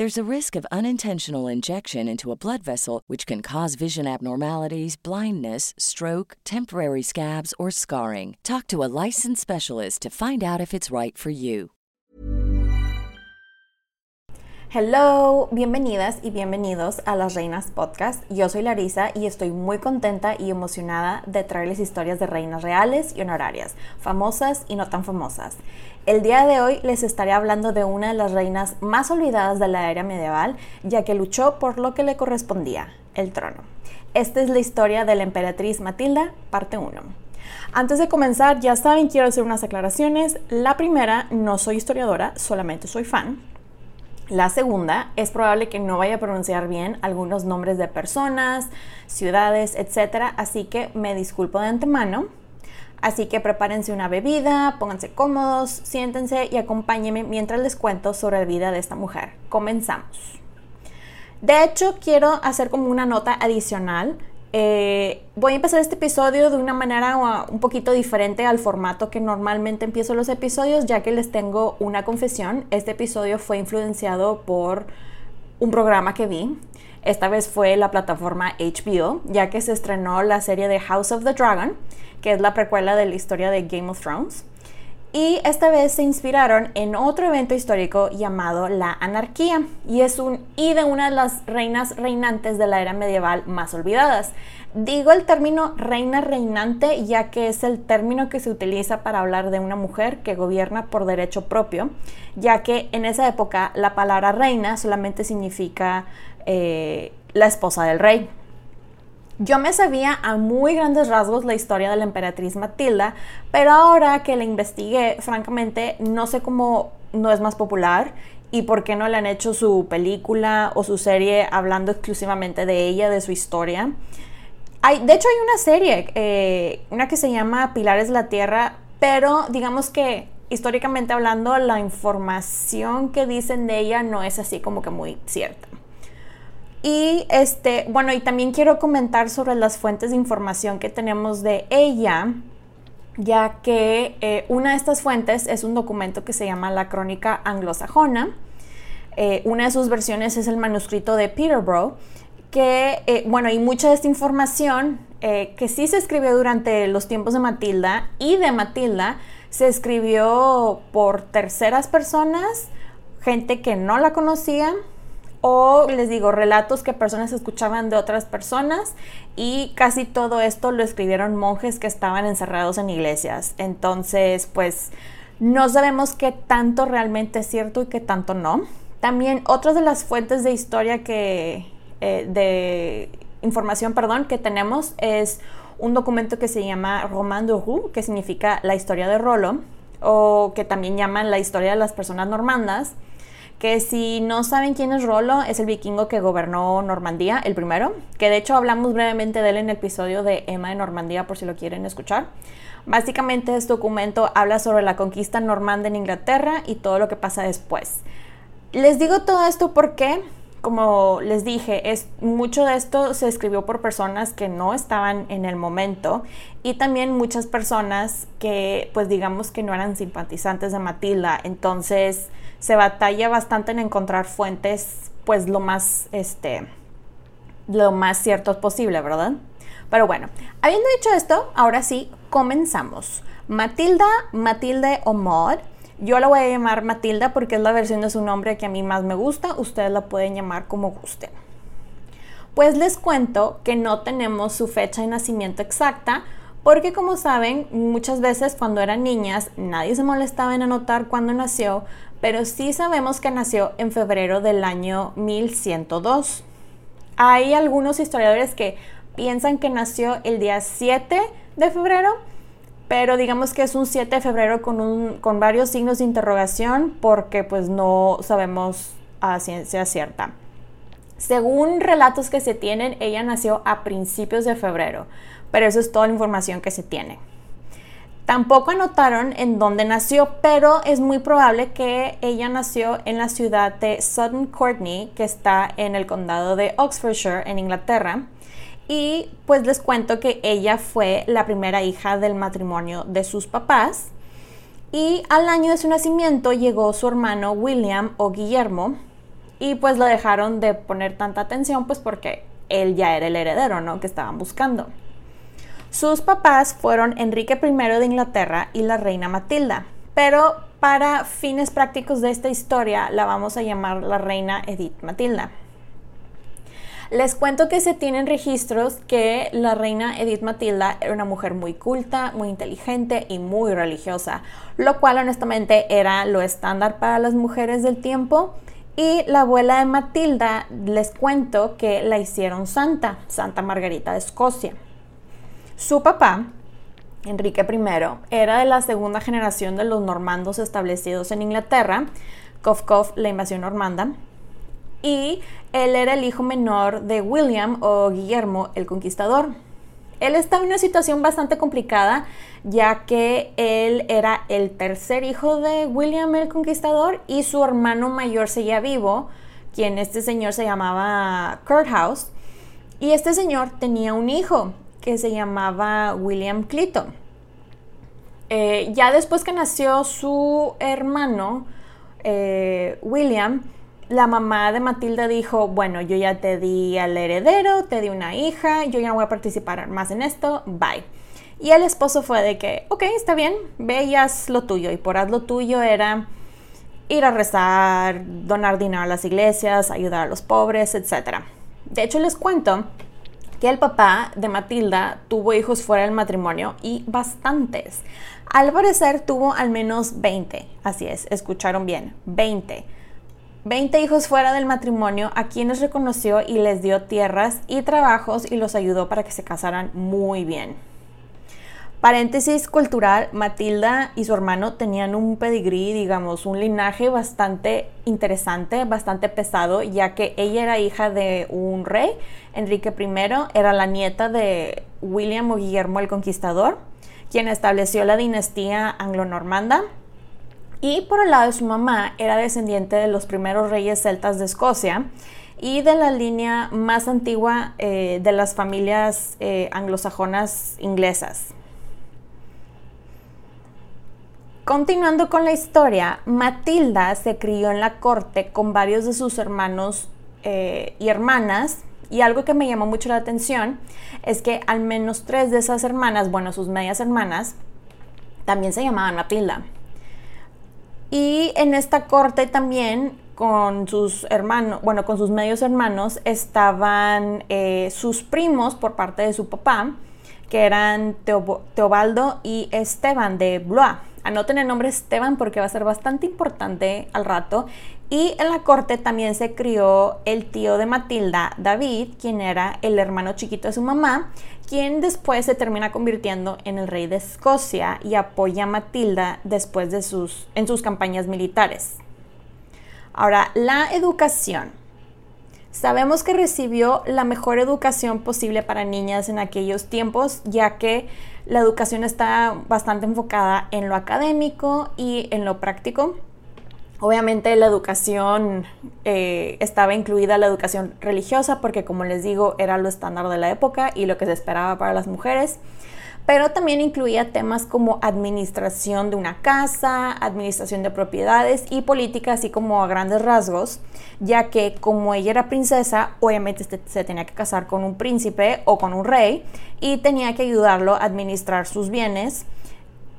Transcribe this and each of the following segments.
There's a risk of unintentional injection into a blood vessel, which can cause vision abnormalities, blindness, stroke, temporary scabs, or scarring. Talk to a licensed specialist to find out if it's right for you. Hello, bienvenidas y bienvenidos a Las Reinas Podcast. Yo soy Larisa y estoy muy contenta y emocionada de traerles historias de reinas reales y honorarias, famosas y no tan famosas. El día de hoy les estaré hablando de una de las reinas más olvidadas de la era medieval, ya que luchó por lo que le correspondía, el trono. Esta es la historia de la emperatriz Matilda, parte 1. Antes de comenzar, ya saben, quiero hacer unas aclaraciones. La primera, no soy historiadora, solamente soy fan. La segunda, es probable que no vaya a pronunciar bien algunos nombres de personas, ciudades, etc. Así que me disculpo de antemano. Así que prepárense una bebida, pónganse cómodos, siéntense y acompáñenme mientras les cuento sobre la vida de esta mujer. Comenzamos. De hecho, quiero hacer como una nota adicional eh, voy a empezar este episodio de una manera un poquito diferente al formato que normalmente empiezo los episodios, ya que les tengo una confesión. Este episodio fue influenciado por un programa que vi. Esta vez fue la plataforma HBO, ya que se estrenó la serie de House of the Dragon, que es la precuela de la historia de Game of Thrones. Y esta vez se inspiraron en otro evento histórico llamado la anarquía, y es un y de una de las reinas reinantes de la era medieval más olvidadas. Digo el término reina reinante ya que es el término que se utiliza para hablar de una mujer que gobierna por derecho propio, ya que en esa época la palabra reina solamente significa eh, la esposa del rey. Yo me sabía a muy grandes rasgos la historia de la emperatriz Matilda, pero ahora que la investigué, francamente, no sé cómo no es más popular y por qué no le han hecho su película o su serie hablando exclusivamente de ella, de su historia. Hay, de hecho, hay una serie, eh, una que se llama Pilares de la Tierra, pero digamos que históricamente hablando, la información que dicen de ella no es así como que muy cierta. Y este, bueno, y también quiero comentar sobre las fuentes de información que tenemos de ella, ya que eh, una de estas fuentes es un documento que se llama la Crónica Anglosajona. Eh, una de sus versiones es el manuscrito de Peterborough, que, eh, bueno, y mucha de esta información que sí se escribió durante los tiempos de Matilda y de Matilda, se escribió por terceras personas, gente que no la conocía, o les digo, relatos que personas escuchaban de otras personas y casi todo esto lo escribieron monjes que estaban encerrados en iglesias. Entonces, pues no sabemos qué tanto realmente es cierto y qué tanto no. También otras de las fuentes de historia que, eh, de información, perdón, que tenemos es un documento que se llama Roman de Roux, que significa la historia de Rolo, o que también llaman la historia de las personas normandas que si no saben quién es Rolo, es el vikingo que gobernó Normandía, el primero, que de hecho hablamos brevemente de él en el episodio de Emma de Normandía por si lo quieren escuchar. Básicamente este documento habla sobre la conquista normanda en Inglaterra y todo lo que pasa después. Les digo todo esto porque, como les dije, es, mucho de esto se escribió por personas que no estaban en el momento y también muchas personas que, pues digamos que no eran simpatizantes de Matilda. Entonces, se batalla bastante en encontrar fuentes, pues lo más, este, lo más cierto posible, ¿verdad? Pero bueno, habiendo dicho esto, ahora sí, comenzamos. Matilda, Matilde o Maud. Yo la voy a llamar Matilda porque es la versión de su nombre que a mí más me gusta. Ustedes la pueden llamar como gusten. Pues les cuento que no tenemos su fecha de nacimiento exacta Porque como saben, muchas veces cuando eran niñas nadie se molestaba en anotar cuándo nació, pero sí sabemos que nació en febrero del año 1102. Hay algunos historiadores que piensan que nació el día 7 de febrero, pero digamos que es un 7 de febrero con, con varios signos de interrogación porque pues no sabemos a ciencia cierta. Según relatos que se tienen, ella nació a principios de febrero, pero eso es toda la información que se tiene. Tampoco anotaron en dónde nació, pero es muy probable que ella nació en la ciudad de Sutton Courtney, que está en el condado de Oxfordshire, en Inglaterra. Y pues les cuento que ella fue la primera hija del matrimonio de sus papás. Y al año de su nacimiento llegó su hermano William o Guillermo. Y pues lo dejaron de poner tanta atención, pues porque él ya era el heredero, ¿no? Que estaban buscando. Sus papás fueron Enrique I de Inglaterra y la reina Matilda, pero para fines prácticos de esta historia la vamos a llamar la reina Edith Matilda. Les cuento que se tienen registros que la reina Edith Matilda era una mujer muy culta, muy inteligente y muy religiosa, lo cual honestamente era lo estándar para las mujeres del tiempo. Y la abuela de Matilda, les cuento que la hicieron santa, Santa Margarita de Escocia. Su papá, Enrique I, era de la segunda generación de los normandos establecidos en Inglaterra, Cof Cof, la invasión normanda, y él era el hijo menor de William o Guillermo el Conquistador. Él estaba en una situación bastante complicada, ya que él era el tercer hijo de William el Conquistador y su hermano mayor seguía vivo, quien este señor se llamaba Courthouse, y este señor tenía un hijo que se llamaba William Clinton. Eh, ya después que nació su hermano, eh, William, la mamá de Matilda dijo, bueno, yo ya te di al heredero, te di una hija, yo ya no voy a participar más en esto, bye. Y el esposo fue de que, ok, está bien, ve y haz lo tuyo. Y por haz lo tuyo era ir a rezar, donar dinero a las iglesias, ayudar a los pobres, etc. De hecho, les cuento que el papá de Matilda tuvo hijos fuera del matrimonio y bastantes. Al parecer tuvo al menos 20, así es, escucharon bien, 20. 20 hijos fuera del matrimonio a quienes reconoció y les dio tierras y trabajos y los ayudó para que se casaran muy bien. Paréntesis cultural, Matilda y su hermano tenían un pedigrí, digamos, un linaje bastante interesante, bastante pesado, ya que ella era hija de un rey, Enrique I, era la nieta de William o Guillermo el Conquistador, quien estableció la dinastía anglo-normanda. Y por el lado de su mamá era descendiente de los primeros reyes celtas de Escocia y de la línea más antigua eh, de las familias eh, anglosajonas inglesas. Continuando con la historia, Matilda se crió en la corte con varios de sus hermanos eh, y hermanas y algo que me llamó mucho la atención es que al menos tres de esas hermanas, bueno, sus medias hermanas, también se llamaban Matilda. Y en esta corte también con sus hermanos, bueno, con sus medios hermanos estaban eh, sus primos por parte de su papá, que eran Teobaldo y Esteban de Blois. Anoten el nombre Esteban porque va a ser bastante importante al rato. Y en la corte también se crió el tío de Matilda, David, quien era el hermano chiquito de su mamá, quien después se termina convirtiendo en el rey de Escocia y apoya a Matilda después de sus, en sus campañas militares. Ahora, la educación. Sabemos que recibió la mejor educación posible para niñas en aquellos tiempos, ya que la educación está bastante enfocada en lo académico y en lo práctico. Obviamente la educación eh, estaba incluida la educación religiosa porque como les digo era lo estándar de la época y lo que se esperaba para las mujeres pero también incluía temas como administración de una casa, administración de propiedades y política, así como a grandes rasgos, ya que como ella era princesa, obviamente se tenía que casar con un príncipe o con un rey y tenía que ayudarlo a administrar sus bienes.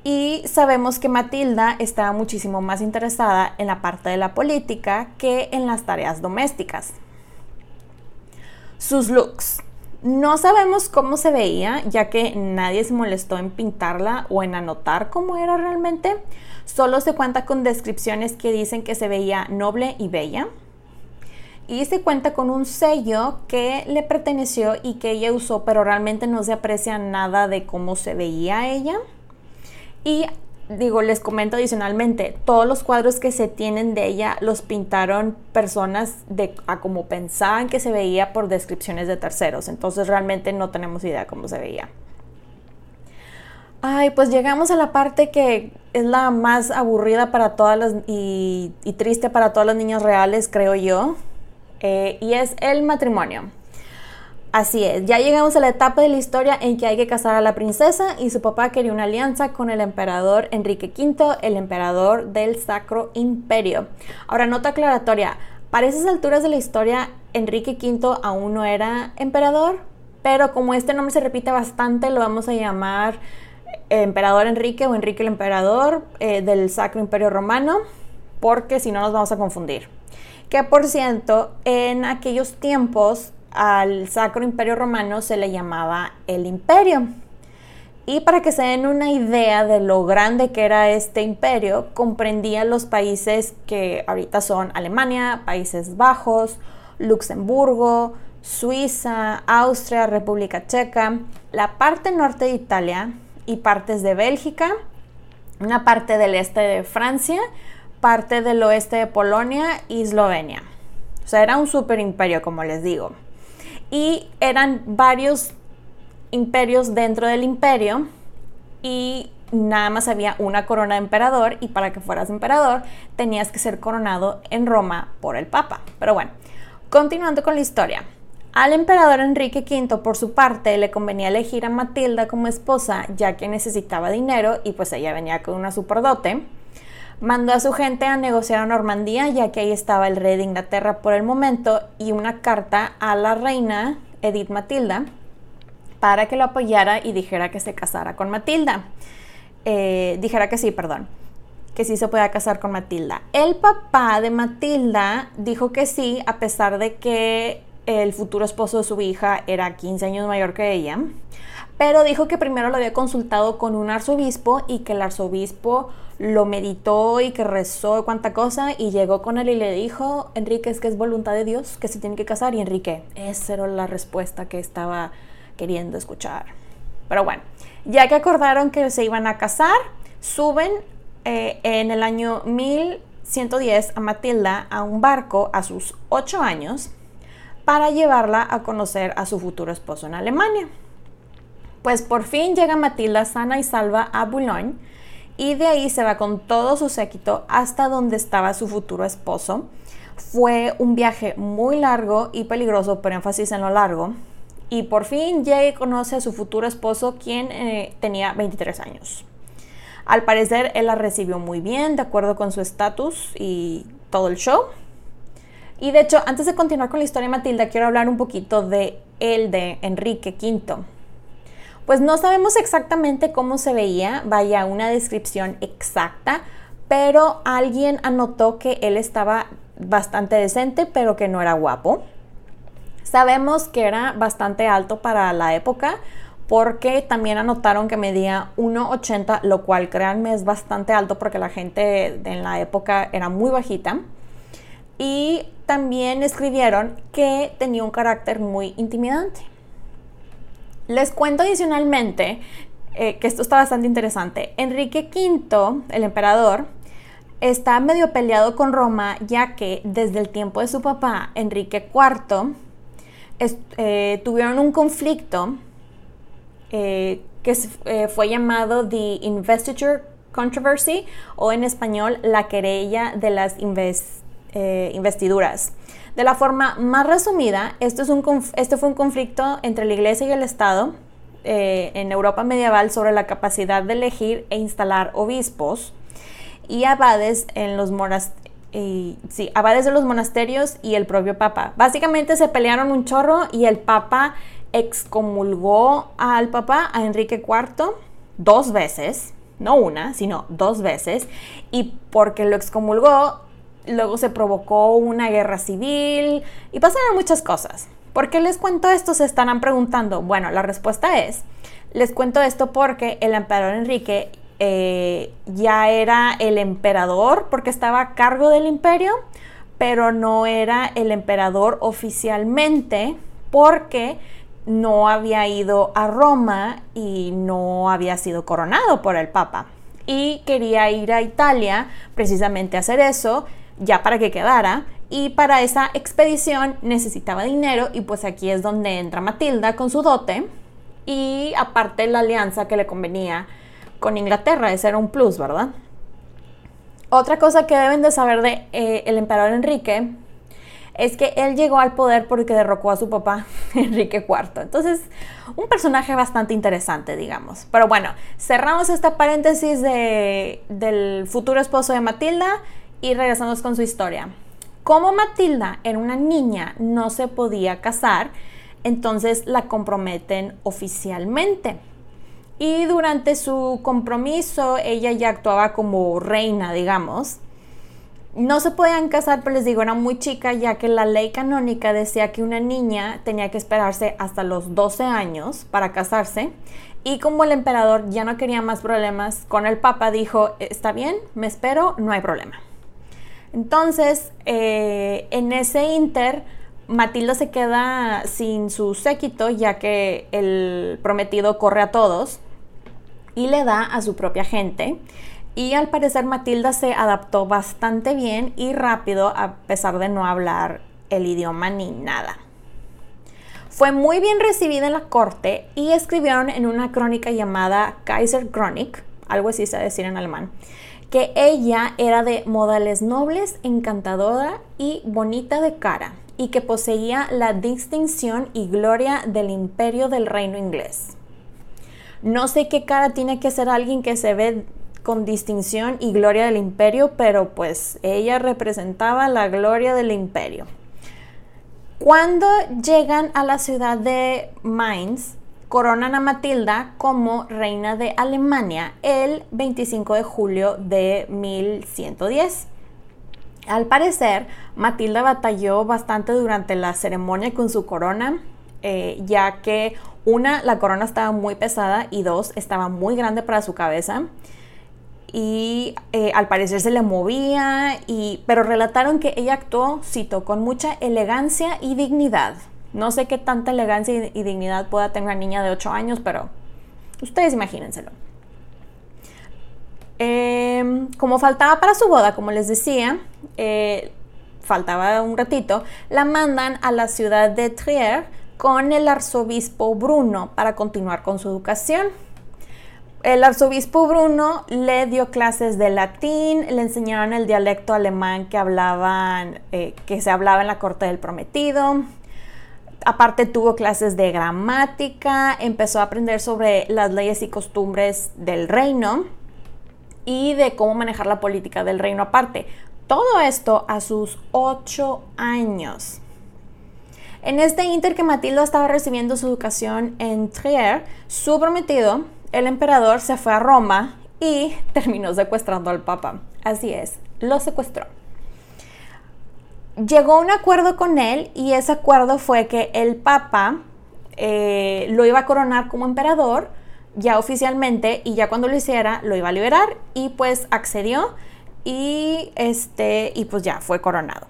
Y sabemos que Matilda estaba muchísimo más interesada en la parte de la política que en las tareas domésticas. Sus looks No sabemos cómo se veía, ya que nadie se molestó en pintarla o en anotar cómo era realmente. Solo se cuenta con descripciones que dicen que se veía noble y bella. Y se cuenta con un sello que le perteneció y que ella usó, pero realmente no se aprecia nada de cómo se veía ella. Y digo, les comento adicionalmente, todos los cuadros que se tienen de ella los pintaron personas de a como pensaban que se veía por descripciones de terceros. Entonces realmente no tenemos idea cómo se veía. Ay, pues llegamos a la parte que es la más aburrida para todas las y, triste para todas las niñas reales, creo yo. Eh, y es el matrimonio. Así es, ya llegamos a la etapa de la historia en que hay que casar a la princesa y su papá quería una alianza con el emperador Enrique V, el emperador del Sacro Imperio. Ahora, nota aclaratoria, para esas alturas de la historia, Enrique V aún no era emperador, pero como este nombre se repite bastante, lo vamos a llamar eh, emperador Enrique o Enrique el emperador eh, del Sacro Imperio Romano, porque si no nos vamos a confundir. Que por cierto, en aquellos tiempos al Sacro Imperio Romano se le llamaba el imperio. Y para que se den una idea de lo grande que era este imperio, comprendía los países que ahorita son Alemania, Países Bajos, Luxemburgo, Suiza, Austria, República Checa, la parte norte de Italia y partes de Bélgica, una parte del este de Francia, parte del oeste de Polonia y Eslovenia. O sea, era un super imperio, como les digo y eran varios imperios dentro del imperio y nada más había una corona de emperador y para que fueras emperador tenías que ser coronado en Roma por el Papa. Pero bueno, continuando con la historia. Al emperador Enrique V, por su parte, le convenía elegir a Matilda como esposa, ya que necesitaba dinero y pues ella venía con una superdote. Mandó a su gente a negociar a Normandía, ya que ahí estaba el rey de Inglaterra por el momento, y una carta a la reina Edith Matilda para que lo apoyara y dijera que se casara con Matilda. Eh, dijera que sí, perdón, que sí se podía casar con Matilda. El papá de Matilda dijo que sí, a pesar de que el futuro esposo de su hija era 15 años mayor que ella, pero dijo que primero lo había consultado con un arzobispo y que el arzobispo lo meditó y que rezó cuánta cosa y llegó con él y le dijo, Enrique, es que es voluntad de Dios que se tiene que casar. Y Enrique, esa era la respuesta que estaba queriendo escuchar. Pero bueno, ya que acordaron que se iban a casar, suben eh, en el año 1110 a Matilda a un barco a sus 8 años para llevarla a conocer a su futuro esposo en Alemania. Pues por fin llega Matilda sana y salva a Boulogne y de ahí se va con todo su séquito hasta donde estaba su futuro esposo. Fue un viaje muy largo y peligroso, pero énfasis en lo largo. Y por fin llega y conoce a su futuro esposo, quien eh, tenía 23 años. Al parecer, él la recibió muy bien, de acuerdo con su estatus y todo el show. Y de hecho, antes de continuar con la historia de Matilda, quiero hablar un poquito de él, de Enrique V. Pues no sabemos exactamente cómo se veía, vaya una descripción exacta, pero alguien anotó que él estaba bastante decente, pero que no era guapo. Sabemos que era bastante alto para la época, porque también anotaron que medía 1,80, lo cual créanme es bastante alto porque la gente en la época era muy bajita. Y también escribieron que tenía un carácter muy intimidante. Les cuento adicionalmente eh, que esto está bastante interesante. Enrique V, el emperador, está medio peleado con Roma ya que desde el tiempo de su papá, Enrique IV, eh, tuvieron un conflicto eh, que fue llamado The Investiture Controversy o en español la querella de las investiduras. De la forma más resumida, esto, es un, fue un conflicto entre la Iglesia y el Estado eh, en Europa medieval sobre la capacidad de elegir e instalar obispos y abades en los sí, abades de los monasterios y el propio Papa. Básicamente se pelearon un chorro y el Papa excomulgó al Papa, a Enrique IV, dos veces, no una, sino dos veces, y porque lo excomulgó, luego se provocó una guerra civil y pasaron muchas cosas. ¿Por qué les cuento esto? Se estarán preguntando. Bueno, la respuesta es, les cuento esto porque el emperador Enrique eh, ya era el emperador porque estaba a cargo del imperio, pero no era el emperador oficialmente porque no había ido a Roma y no había sido coronado por el Papa. Y quería ir a Italia precisamente a hacer eso, ya para que quedara. Y para esa expedición necesitaba dinero y pues aquí es donde entra Matilda con su dote y aparte la alianza que le convenía con Inglaterra, ese era un plus, ¿verdad? Otra cosa que deben de saber de eh, el emperador Enrique es que él llegó al poder porque derrocó a su papá Enrique IV. Entonces, un personaje bastante interesante, digamos. Pero bueno, cerramos esta paréntesis de, del futuro esposo de Matilda y regresamos con su historia. Como Matilda era una niña, no se podía casar, entonces la comprometen oficialmente y durante su compromiso ella ya actuaba como reina, digamos. No se podían casar, pero les digo, era muy chica, ya que la ley canónica decía que una niña tenía que esperarse hasta los 12 años para casarse. Y como el emperador ya no quería más problemas con el papa, dijo, está bien, me espero, no hay problema. Entonces, eh, en ese inter, Matilda se queda sin su séquito, ya que el prometido corre a todos y le da a su propia gente. Y al parecer Matilda se adaptó bastante bien y rápido a pesar de no hablar el idioma ni nada. Fue muy bien recibida en la corte y escribieron en una crónica llamada Kaiser Chronik, algo así se decir en alemán, que ella era de modales nobles, encantadora y bonita de cara y que poseía la distinción y gloria del imperio del reino inglés. No sé qué cara tiene que ser alguien que se ve con distinción y gloria del imperio, pero pues ella representaba la gloria del imperio. Cuando llegan a la ciudad de Mainz, coronan a Matilda como reina de Alemania el 25 de julio de 1110. Al parecer, Matilda batalló bastante durante la ceremonia con su corona, eh, ya que una, la corona estaba muy pesada y dos, estaba muy grande para su cabeza y eh, al parecer se le movía, y, pero relataron que ella actuó, cito, con mucha elegancia y dignidad. No sé qué tanta elegancia y, dignidad pueda tener una niña de 8 años, pero ustedes imagínenselo. Em, como faltaba para su boda, como les decía, eh, faltaba un ratito, la mandan a la ciudad de Trier con el arzobispo Bruno para continuar con su educación. El arzobispo Bruno le dio clases de latín, le enseñaron el dialecto alemán que hablaban, eh, que se hablaba en la corte del prometido. Aparte tuvo clases de gramática, empezó a aprender sobre las leyes y costumbres del reino y de cómo manejar la política del reino aparte. Todo esto a sus ocho años. En este inter que Matilda estaba recibiendo su educación en Trier, su prometido, el emperador, se fue a Roma y terminó secuestrando al papa. Así es, lo secuestró. Llegó un acuerdo con él y ese acuerdo fue que el papa eh, lo iba a coronar como emperador ya oficialmente y ya cuando lo hiciera lo iba a liberar y pues accedió y este y pues ya fue coronado.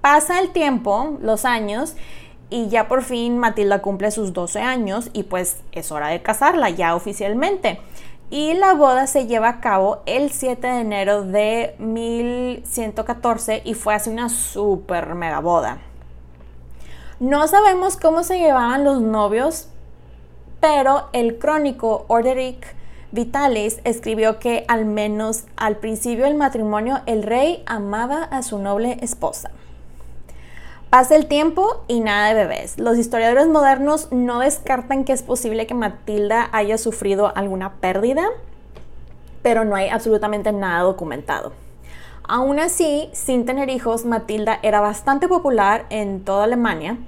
Pasa el tiempo, los años, y ya por fin Matilda cumple sus 12 años y pues es hora de casarla ya oficialmente. Y la boda se lleva a cabo el 7 de enero de 1114 y fue así una super mega boda. No sabemos cómo se llevaban los novios, pero el crónico Orderic Vitalis escribió que al menos al principio del matrimonio el rey amaba a su noble esposa. Pasa el tiempo y nada de bebés. Los historiadores modernos no descartan que es posible que Matilda haya sufrido alguna pérdida, pero no hay absolutamente nada documentado. Aún así, sin tener hijos, Matilda era bastante popular en toda Alemania,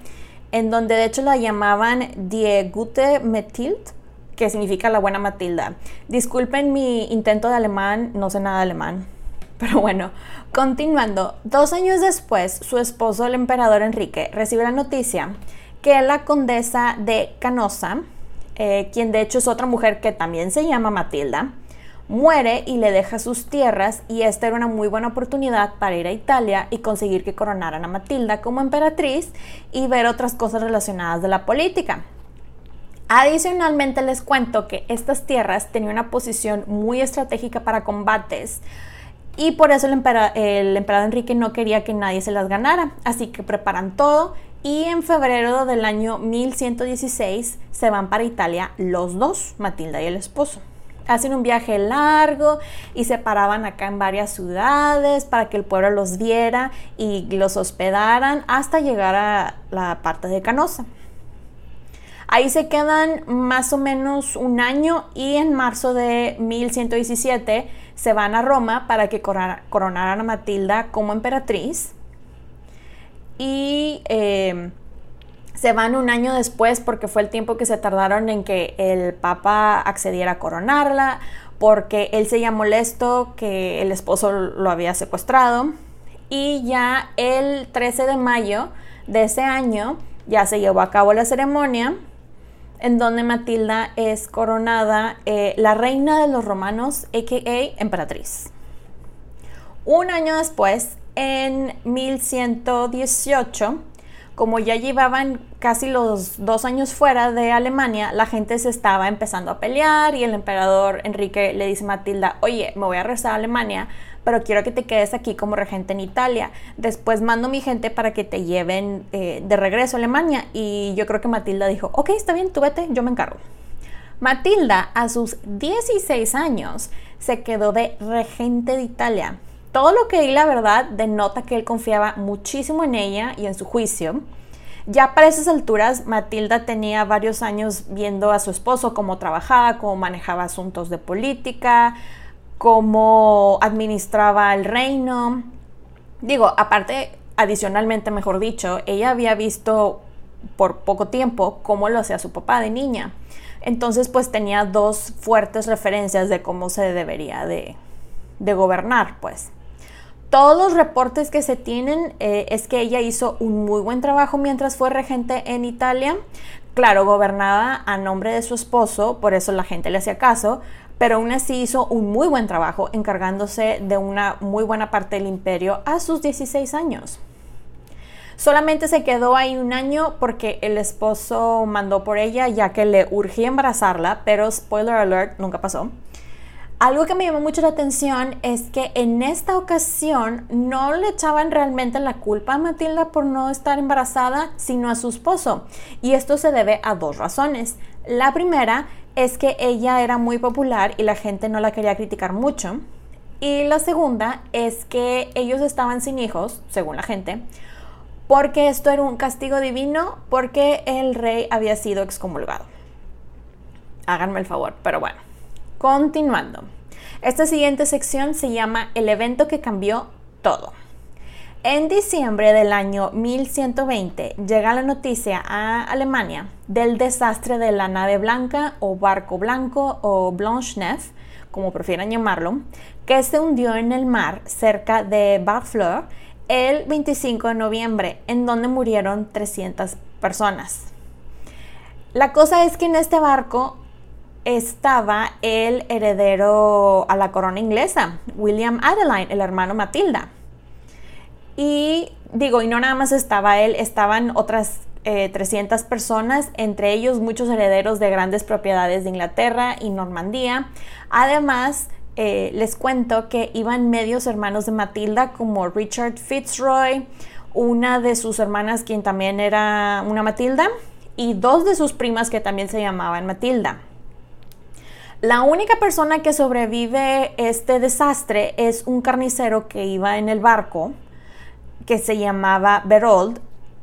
en donde de hecho la llamaban Die gute Metild, que significa la buena Matilda. Disculpen mi intento de alemán, no sé nada de alemán, Pero bueno, continuando, dos años después, su esposo, el emperador Enrique, recibe la noticia que la condesa de Canosa, eh, quien de hecho es otra mujer que también se llama Matilda, muere y le deja sus tierras y esta era una muy buena oportunidad para ir a Italia y conseguir que coronaran a Matilda como emperatriz y ver otras cosas relacionadas de la política. Adicionalmente les cuento que estas tierras tenían una posición muy estratégica para combates y por eso el, emperador Enrique no quería que nadie se las ganara, así que preparan todo y en febrero del año 1116 se van para Italia los dos, Matilda y el esposo. Hacen un viaje largo y se paraban acá en varias ciudades para que el pueblo los viera y los hospedaran hasta llegar a la parte de Canosa. Ahí se quedan más o menos un año y en marzo de 1117 se van a Roma para que coronaran a Matilda como emperatriz. Y eh, se van un año después porque fue el tiempo que se tardaron en que el Papa accediera a coronarla, porque él se llamó molesto que el esposo lo había secuestrado. Y ya el 13 de mayo de ese año ya se llevó a cabo la ceremonia en donde Matilda es coronada eh, la reina de los romanos, a.k.a. emperatriz. Un año después, en 1118, como ya llevaban casi los dos años fuera de Alemania, la gente se estaba empezando a pelear y el emperador Enrique le dice a Matilda, oye, me voy a regresar a Alemania, pero quiero que te quedes aquí como regente en Italia. Después mando mi gente para que te lleven eh, de regreso a Alemania. Y yo creo que Matilda dijo, ok, está bien, tú vete, yo me encargo. Matilda, a sus 16 años, se quedó de regente de Italia todo lo que di, la verdad, denota que él confiaba muchísimo en ella y en su juicio. Ya para esas alturas, Matilda tenía varios años viendo a su esposo cómo trabajaba, cómo manejaba asuntos de política, cómo administraba el reino. Digo, aparte, adicionalmente, mejor dicho, ella había visto por poco tiempo cómo lo hacía su papá de niña. Entonces, pues tenía dos fuertes referencias de cómo se debería de, gobernar, pues todos los reportes que se tienen eh, es que ella hizo un muy buen trabajo mientras fue regente en Italia. Claro, gobernaba a nombre de su esposo, por eso la gente le hacía caso, pero aún así hizo un muy buen trabajo encargándose de una muy buena parte del imperio a sus 16 años. Solamente se quedó ahí un año porque el esposo mandó por ella ya que le urgía embarazarla, pero spoiler alert, nunca pasó. Algo que me llamó mucho la atención es que en esta ocasión no le echaban realmente la culpa a Matilda por no estar embarazada, sino a su esposo. Y esto se debe a dos razones. La primera es que ella era muy popular y la gente no la quería criticar mucho. Y la segunda es que ellos estaban sin hijos, según la gente, porque esto era un castigo divino porque el rey había sido excomulgado. Háganme el favor, pero bueno. Continuando. Esta siguiente sección se llama El evento que cambió todo. En diciembre del año 1120 llega la noticia a Alemania del desastre de la nave blanca o barco blanco o Blanche-Neuf, como prefieran llamarlo, que se hundió en el mar cerca de Barfleur el 25 de noviembre, en donde murieron 300 personas. La cosa es que en este barco estaba el heredero a la corona inglesa, William Adeline, el hermano Matilda. Y digo, y no nada más estaba él, estaban otras 300 eh, personas, entre ellos muchos herederos de grandes propiedades de Inglaterra y Normandía. Además, eh, les cuento que iban medios hermanos de Matilda como Richard Fitzroy, una de sus hermanas quien también era una Matilda, y dos de sus primas que también se llamaban Matilda. La única persona que sobrevive este desastre es un carnicero que iba en el barco, que se llamaba Berold,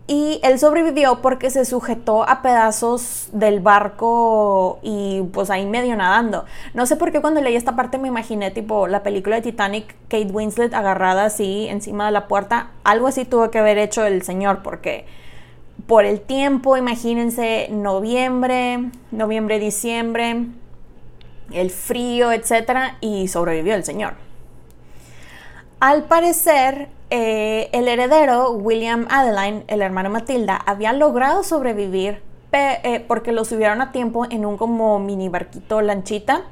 y él sobrevivió porque se sujetó a pedazos del barco y pues ahí medio nadando. No sé por qué cuando leí esta parte me imaginé tipo la película de Titanic, Kate Winslet agarrada así encima de la puerta. Algo así tuvo que haber hecho el señor porque por el tiempo, imagínense noviembre, noviembre, diciembre, el frío, etcétera, y sobrevivió el señor. Al parecer, eh, el heredero, William Adeline, el hermano Matilda, había logrado sobrevivir eh, porque lo subieron a tiempo en un como mini barquito lanchita.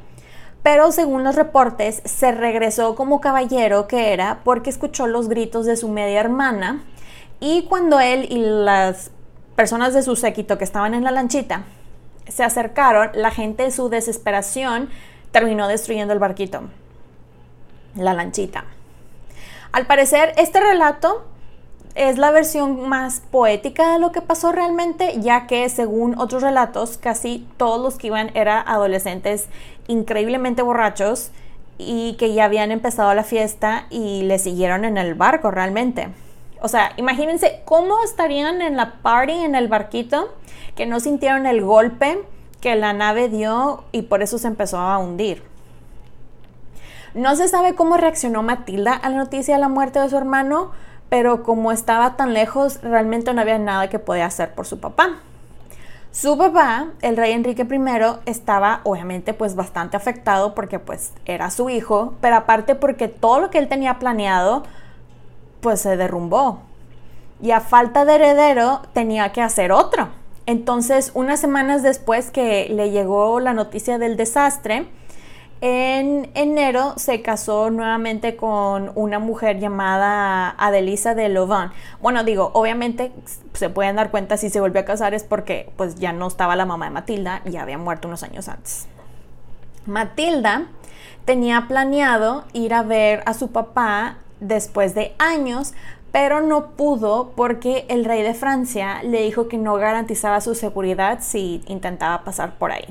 Pero según los reportes, se regresó como caballero que era porque escuchó los gritos de su media hermana. Y cuando él y las personas de su séquito que estaban en la lanchita se acercaron, la gente de su desesperación terminó destruyendo el barquito, la lanchita. Al parecer, este relato es la versión más poética de lo que pasó realmente, ya que según otros relatos, casi todos los que iban eran adolescentes increíblemente borrachos y que ya habían empezado la fiesta y le siguieron en el barco realmente. O sea, imagínense cómo estarían en la party, en el barquito, que no sintieron el golpe que la nave dio y por eso se empezó a hundir. No se sabe cómo reaccionó Matilda a la noticia de la muerte de su hermano, pero como estaba tan lejos, realmente no había nada que podía hacer por su papá. Su papá, el rey Enrique I, estaba obviamente pues bastante afectado porque pues era su hijo, pero aparte porque todo lo que él tenía planeado pues se derrumbó. Y a falta de heredero tenía que hacer otro. Entonces, unas semanas después que le llegó la noticia del desastre, en enero se casó nuevamente con una mujer llamada Adelisa de Louvain. Bueno, digo, obviamente se pueden dar cuenta si se volvió a casar es porque pues ya no estaba la mamá de Matilda, ya había muerto unos años antes. Matilda tenía planeado ir a ver a su papá después de años, pero no pudo porque el rey de Francia le dijo que no garantizaba su seguridad si intentaba pasar por ahí.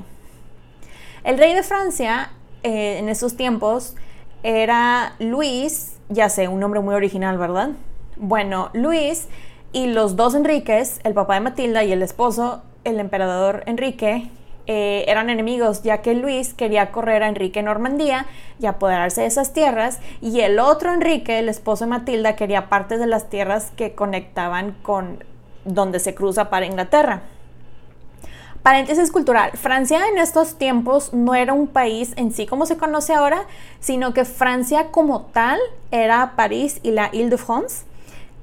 El rey de Francia eh, en esos tiempos era Luis, ya sé, un nombre muy original, ¿verdad? Bueno, Luis y los dos Enriques, el papá de Matilda y el esposo, el emperador Enrique, eh, eran enemigos, ya que Luis quería correr a Enrique en Normandía y apoderarse de esas tierras, y el otro Enrique, el esposo de Matilda, quería parte de las tierras que conectaban con donde se cruza para Inglaterra. Paréntesis cultural, Francia en estos tiempos no era un país en sí como se conoce ahora, sino que Francia como tal era París y la Ile-de-France,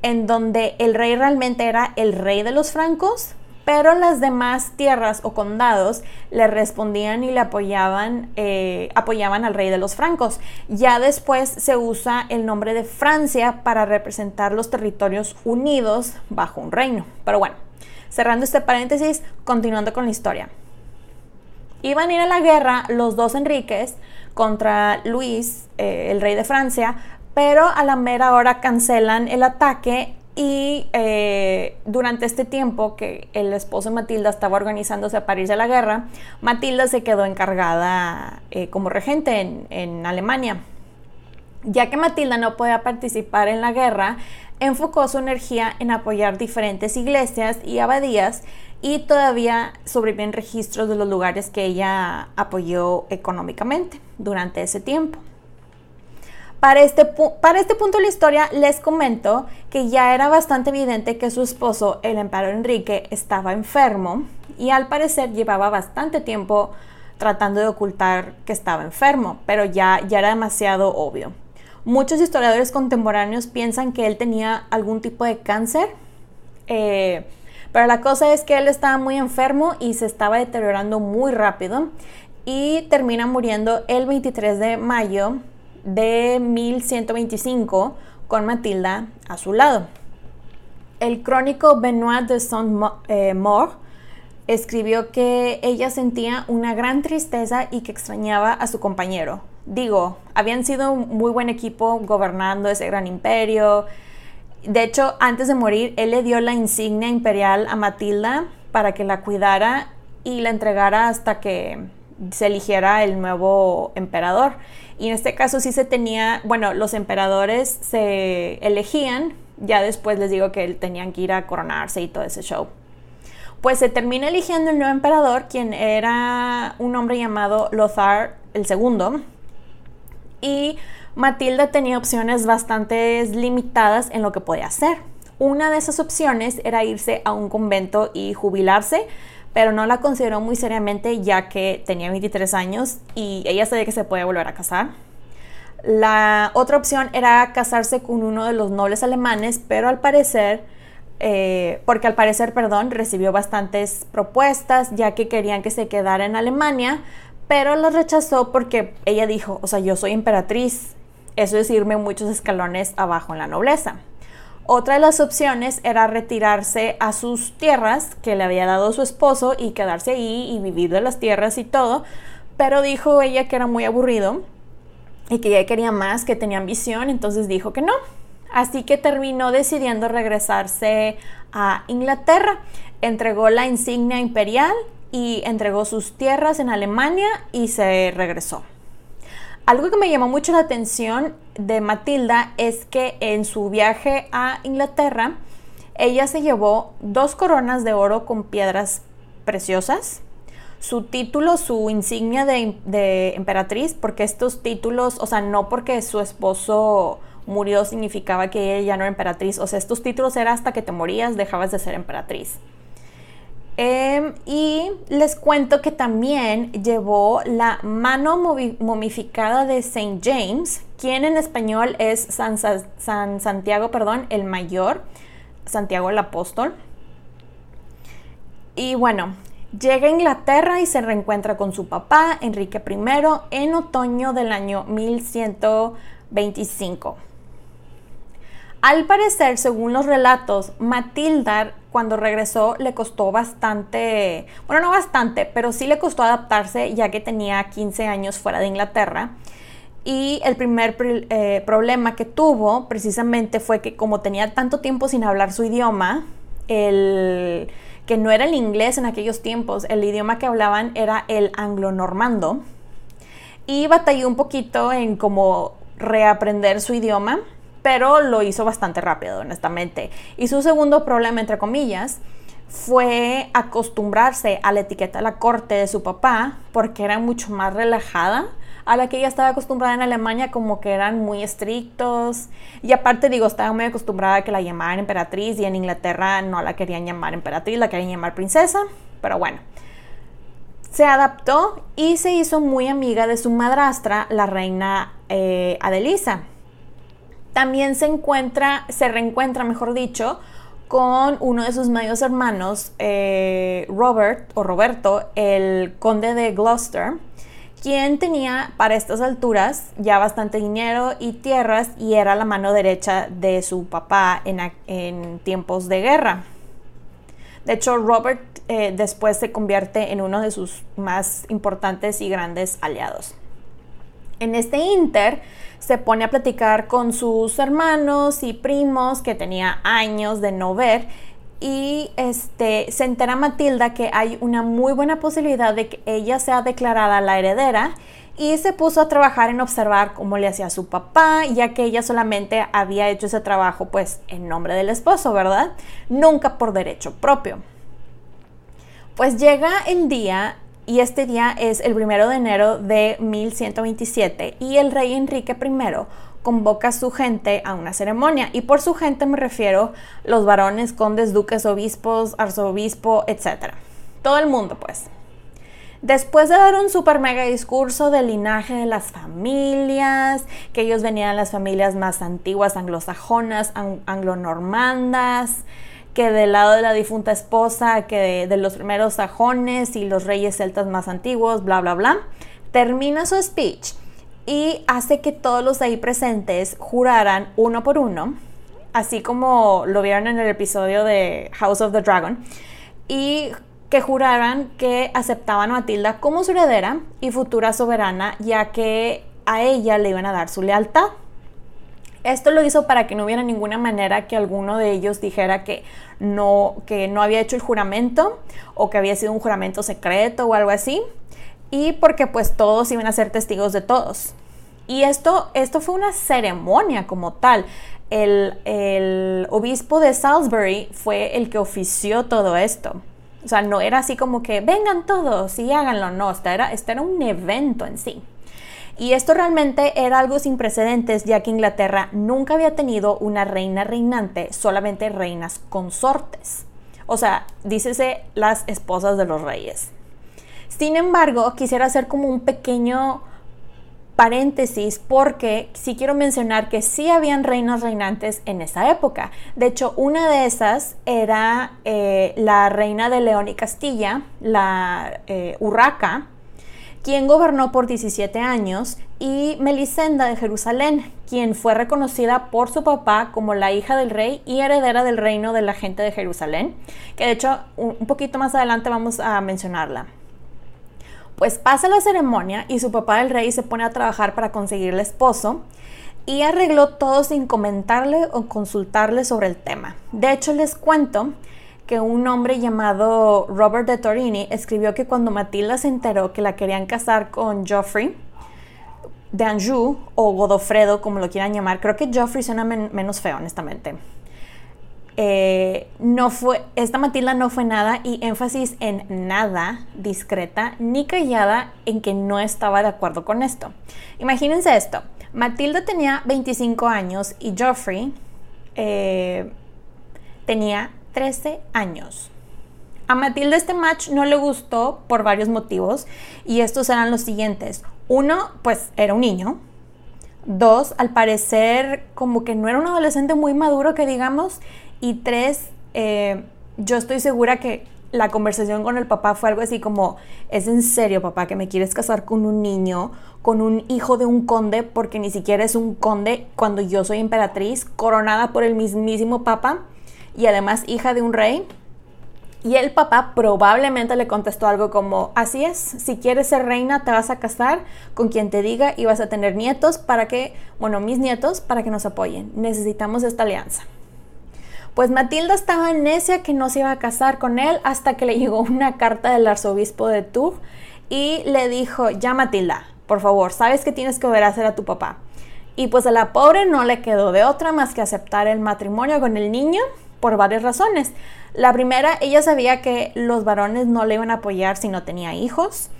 en donde el rey realmente era el rey de los francos, pero las demás tierras o condados le respondían y le apoyaban, eh, apoyaban al rey de los francos. Ya después se usa el nombre de Francia para representar los territorios unidos bajo un reino. Pero bueno, Cerrando este paréntesis, continuando con la historia. Iban a ir a la guerra los dos Enriques contra Luis, eh, el rey de Francia, pero a la mera hora cancelan el ataque y eh, durante este tiempo que el esposo de Matilda estaba organizándose para irse a la guerra, Matilda se quedó encargada eh, como regente en, en Alemania. Ya que Matilda no podía participar en la guerra, enfocó su energía en apoyar diferentes iglesias y abadías y todavía sobreviven registros de los lugares que ella apoyó económicamente durante ese tiempo. Para este, para este punto de la historia les comento que ya era bastante evidente que su esposo, el emperador Enrique, estaba enfermo y al parecer llevaba bastante tiempo tratando de ocultar que estaba enfermo, pero ya, ya era demasiado obvio. Muchos historiadores contemporáneos piensan que él tenía algún tipo de cáncer, eh, pero la cosa es que él estaba muy enfermo y se estaba deteriorando muy rápido y termina muriendo el 23 de mayo de 1125 con Matilda a su lado. El crónico Benoit de Saint-Maur escribió que ella sentía una gran tristeza y que extrañaba a su compañero, digo, habían sido un muy buen equipo gobernando ese gran imperio. De hecho, antes de morir, él le dio la insignia imperial a Matilda para que la cuidara y la entregara hasta que se eligiera el nuevo emperador. Y en este caso sí se tenía, bueno, los emperadores se elegían, ya después les digo que tenían que ir a coronarse y todo ese show. Pues se termina eligiendo el nuevo emperador, quien era un hombre llamado Lothar el segundo, y Matilda tenía opciones bastante limitadas en lo que podía hacer. Una de esas opciones era irse a un convento y jubilarse, pero no la consideró muy seriamente ya que tenía 23 años y ella sabía que se podía volver a casar. La otra opción era casarse con uno de los nobles alemanes, pero al parecer, eh, porque al parecer, perdón, recibió bastantes propuestas ya que querían que se quedara en Alemania, pero las rechazó porque ella dijo, o sea, yo soy emperatriz, eso es irme muchos escalones abajo en la nobleza. Otra de las opciones era retirarse a sus tierras que le había dado su esposo y quedarse ahí y vivir de las tierras y todo, pero dijo ella que era muy aburrido y que ella quería más, que tenía ambición, entonces dijo que no. Así que terminó decidiendo regresarse a Inglaterra. Entregó la insignia imperial y entregó sus tierras en Alemania y se regresó. Algo que me llamó mucho la atención de Matilda es que en su viaje a Inglaterra, ella se llevó dos coronas de oro con piedras preciosas, su título, su insignia de, emperatriz, porque estos títulos, o sea, no porque su esposo murió significaba que ella ya no era emperatriz, o sea, estos títulos era hasta que te morías, dejabas de ser emperatriz. Em, y les cuento que también llevó la mano momificada de Saint James, quien en español es San, San Santiago, perdón, el mayor, Santiago el apóstol. Y bueno, Llega a Inglaterra y se reencuentra con su papá, Enrique I, en otoño del año 1125. Al parecer, según los relatos, Matilda cuando regresó le costó bastante, bueno, no bastante, pero sí le costó adaptarse ya que tenía 15 años fuera de Inglaterra. Y el primer eh, problema que tuvo precisamente fue que como tenía tanto tiempo sin hablar su idioma, el que no era el inglés en aquellos tiempos, el idioma que hablaban era el anglo-normando. Y batalló un poquito en cómo reaprender su idioma, pero lo hizo bastante rápido, honestamente. Y su segundo problema, entre comillas, fue acostumbrarse a la etiqueta de la corte de su papá, porque era mucho más relajada a la que ella estaba acostumbrada en Alemania, como que eran muy estrictos. Y aparte, digo, estaba muy acostumbrada a que la llamaran emperatriz y en Inglaterra no la querían llamar emperatriz, la querían llamar princesa. Pero bueno, se adaptó y se hizo muy amiga de su madrastra, la reina eh, Adelisa. También se encuentra, se reencuentra, mejor dicho, con uno de sus medios hermanos, eh, Robert o Roberto, el conde de Gloucester, quien tenía para estas alturas ya bastante dinero y tierras y era la mano derecha de su papá en, tiempos de guerra. De hecho, Robert eh, después se convierte en uno de sus más importantes y grandes aliados. En este inter se pone a platicar con sus hermanos y primos que tenía años de no ver y este, se entera Matilda que hay una muy buena posibilidad de que ella sea declarada la heredera y se puso a trabajar en observar cómo le hacía su papá, ya que ella solamente había hecho ese trabajo pues en nombre del esposo, ¿verdad? Nunca por derecho propio. Pues llega el día y este día es el primero de enero de 1127 y el rey Enrique I convoca a su gente a una ceremonia. Y por su gente me refiero los varones, condes, duques, obispos, arzobispo, etc. Todo el mundo, pues. Después de dar un super mega discurso del linaje de las familias, que ellos venían de las familias más antiguas anglosajonas, anglonormandas, que del lado de la difunta esposa, que de, los primeros sajones y los reyes celtas más antiguos, bla, bla, bla, termina su speech y hace que todos los ahí presentes juraran uno por uno, así como lo vieron en el episodio de House of the Dragon, y que juraran que aceptaban a Matilda como su heredera y futura soberana, ya que a ella le iban a dar su lealtad. Esto lo hizo para que no hubiera ninguna manera que alguno de ellos dijera que no, que no había hecho el juramento o que había sido un juramento secreto o algo así y porque pues todos iban a ser testigos de todos. Y esto, esto fue una ceremonia como tal. El, obispo de Salisbury fue el que ofició todo esto. O sea, no era así como que vengan todos y háganlo, no, esto era, esto era un evento en sí. Y esto realmente era algo sin precedentes, ya que Inglaterra nunca había tenido una reina reinante, solamente reinas consortes. O sea, dícese las esposas de los reyes. Sin embargo, quisiera hacer como un pequeño paréntesis porque sí quiero mencionar que sí habían reinas reinantes en esa época. De hecho, una de esas era eh, la reina de León y Castilla, la eh, Urraca, quien gobernó por 17 años, y Melisenda de Jerusalén, quien fue reconocida por su papá como la hija del rey y heredera del reino de la gente de Jerusalén, que de hecho un poquito más adelante vamos a mencionarla. Pues pasa la ceremonia y su papá el rey se pone a trabajar para conseguirle esposo y arregló todo sin comentarle o consultarle sobre el tema. De hecho, les cuento que un hombre llamado Robert de Torini escribió que cuando Matilda se enteró que la querían casar con Geoffrey de Anjou o Godofredo, como lo quieran llamar, creo que Geoffrey suena menos feo, honestamente. Eh, no fue, esta Matilda no fue nada y énfasis en nada discreta ni callada en que no estaba de acuerdo con esto. Imagínense esto, Matilda tenía 25 años y Geoffrey eh, tenía 13 años. A Matilda este match no le gustó por varios motivos y estos eran los siguientes. Uno, pues era un niño. Dos, al parecer como que no era un adolescente muy maduro que digamos. Y tres, eh, yo estoy segura que la conversación con el papá fue algo así como, es en serio papá que me quieres casar con un niño, con un hijo de un conde, porque ni siquiera es un conde cuando yo soy emperatriz, coronada por el mismísimo papa y además hija de un rey. Y el papá probablemente le contestó algo como, así es, si quieres ser reina te vas a casar con quien te diga y vas a tener nietos para que, bueno, mis nietos para que nos apoyen. Necesitamos esta alianza. Pues Matilda estaba necia que no se iba a casar con él hasta que le llegó una carta del arzobispo de Tours y le dijo, ya Matilda, por favor, sabes que tienes que obedecer a tu papá. Y pues a la pobre no le quedó de otra más que aceptar el matrimonio con el niño por varias razones. La primera, ella sabía que los varones no le iban a apoyar si no tenía hijos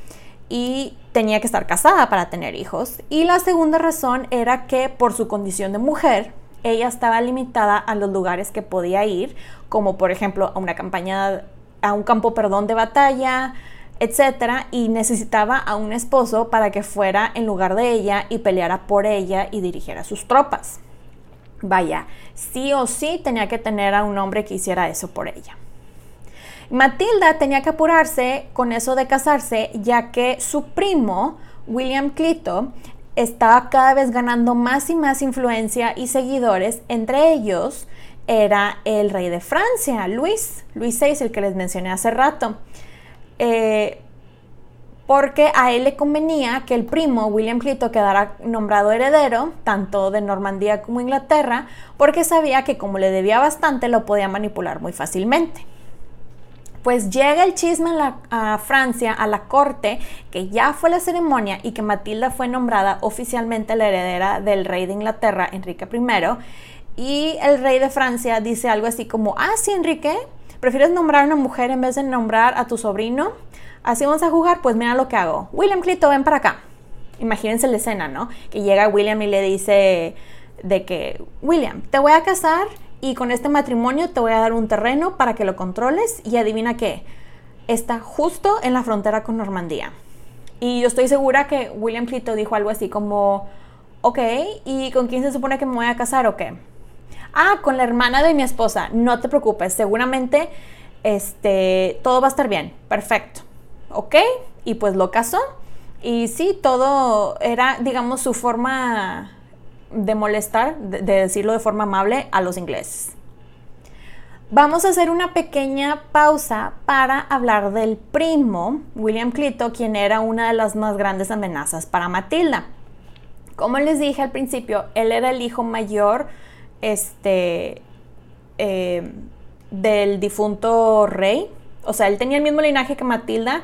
y tenía que estar casada para tener hijos. Y la segunda razón era que por su condición de mujer, ella estaba limitada a los lugares que podía ir, como por ejemplo a una campaña, a un campo, perdón, de batalla, etcétera, y necesitaba a un esposo para que fuera en lugar de ella y peleara por ella y dirigiera sus tropas. Vaya, sí o sí tenía que tener a un hombre que hiciera eso por ella. Matilda tenía que apurarse con eso de casarse, ya que su primo, William Clito, estaba cada vez ganando más y más influencia y seguidores, entre ellos era el rey de Francia, Luis, Luis VI, el que les mencioné hace rato. Eh, porque a él le convenía que el primo William Clito quedara nombrado heredero, tanto de Normandía como Inglaterra, porque sabía que como le debía bastante lo podía manipular muy fácilmente. Pues llega el chisme a, Francia, a la corte, que ya fue la ceremonia y que Matilda fue nombrada oficialmente la heredera del rey de Inglaterra, Enrique I, y el rey de Francia dice algo así como, ah, sí, Enrique, ¿prefieres nombrar a una mujer en vez de nombrar a tu sobrino? Así vamos a jugar, pues mira lo que hago. William Clito, ven para acá. Imagínense la escena, ¿no? Que llega William y le dice de que, William, te voy a casar y con este matrimonio te voy a dar un terreno para que lo controles y adivina qué, está justo en la frontera con Normandía. Y yo estoy segura que William Clito dijo algo así como, ok, ¿y con quién se supone que me voy a casar o qué? Ah, con la hermana de mi esposa, no te preocupes, seguramente este, todo va a estar bien, perfecto ok, y pues lo casó. Y sí, todo era, digamos, su forma de molestar, de, decirlo de forma amable, a los ingleses. Vamos a hacer una pequeña pausa para hablar del primo, William Clito, quien era una de las más grandes amenazas para Matilda. Como les dije al principio, él era el hijo mayor este, eh, del difunto rey. O sea, él tenía el mismo linaje que Matilda,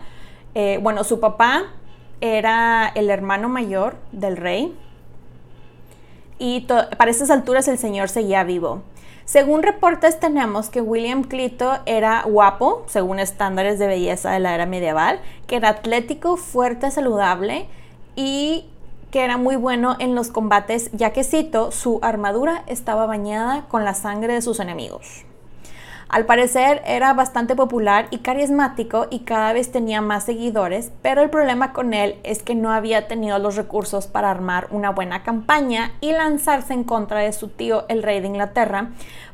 eh, bueno, su papá era el hermano mayor del rey y para esas alturas el señor seguía vivo. Según reportes tenemos que William Clito era guapo, según estándares de belleza de la era medieval, que era atlético, fuerte, saludable y que era muy bueno en los combates, ya que cito, su armadura estaba bañada con la sangre de sus enemigos. Al parecer era bastante popular y carismático y cada vez tenía más seguidores, pero el problema con él es que no había tenido los recursos para armar una buena campaña y lanzarse en contra de su tío, el rey de Inglaterra,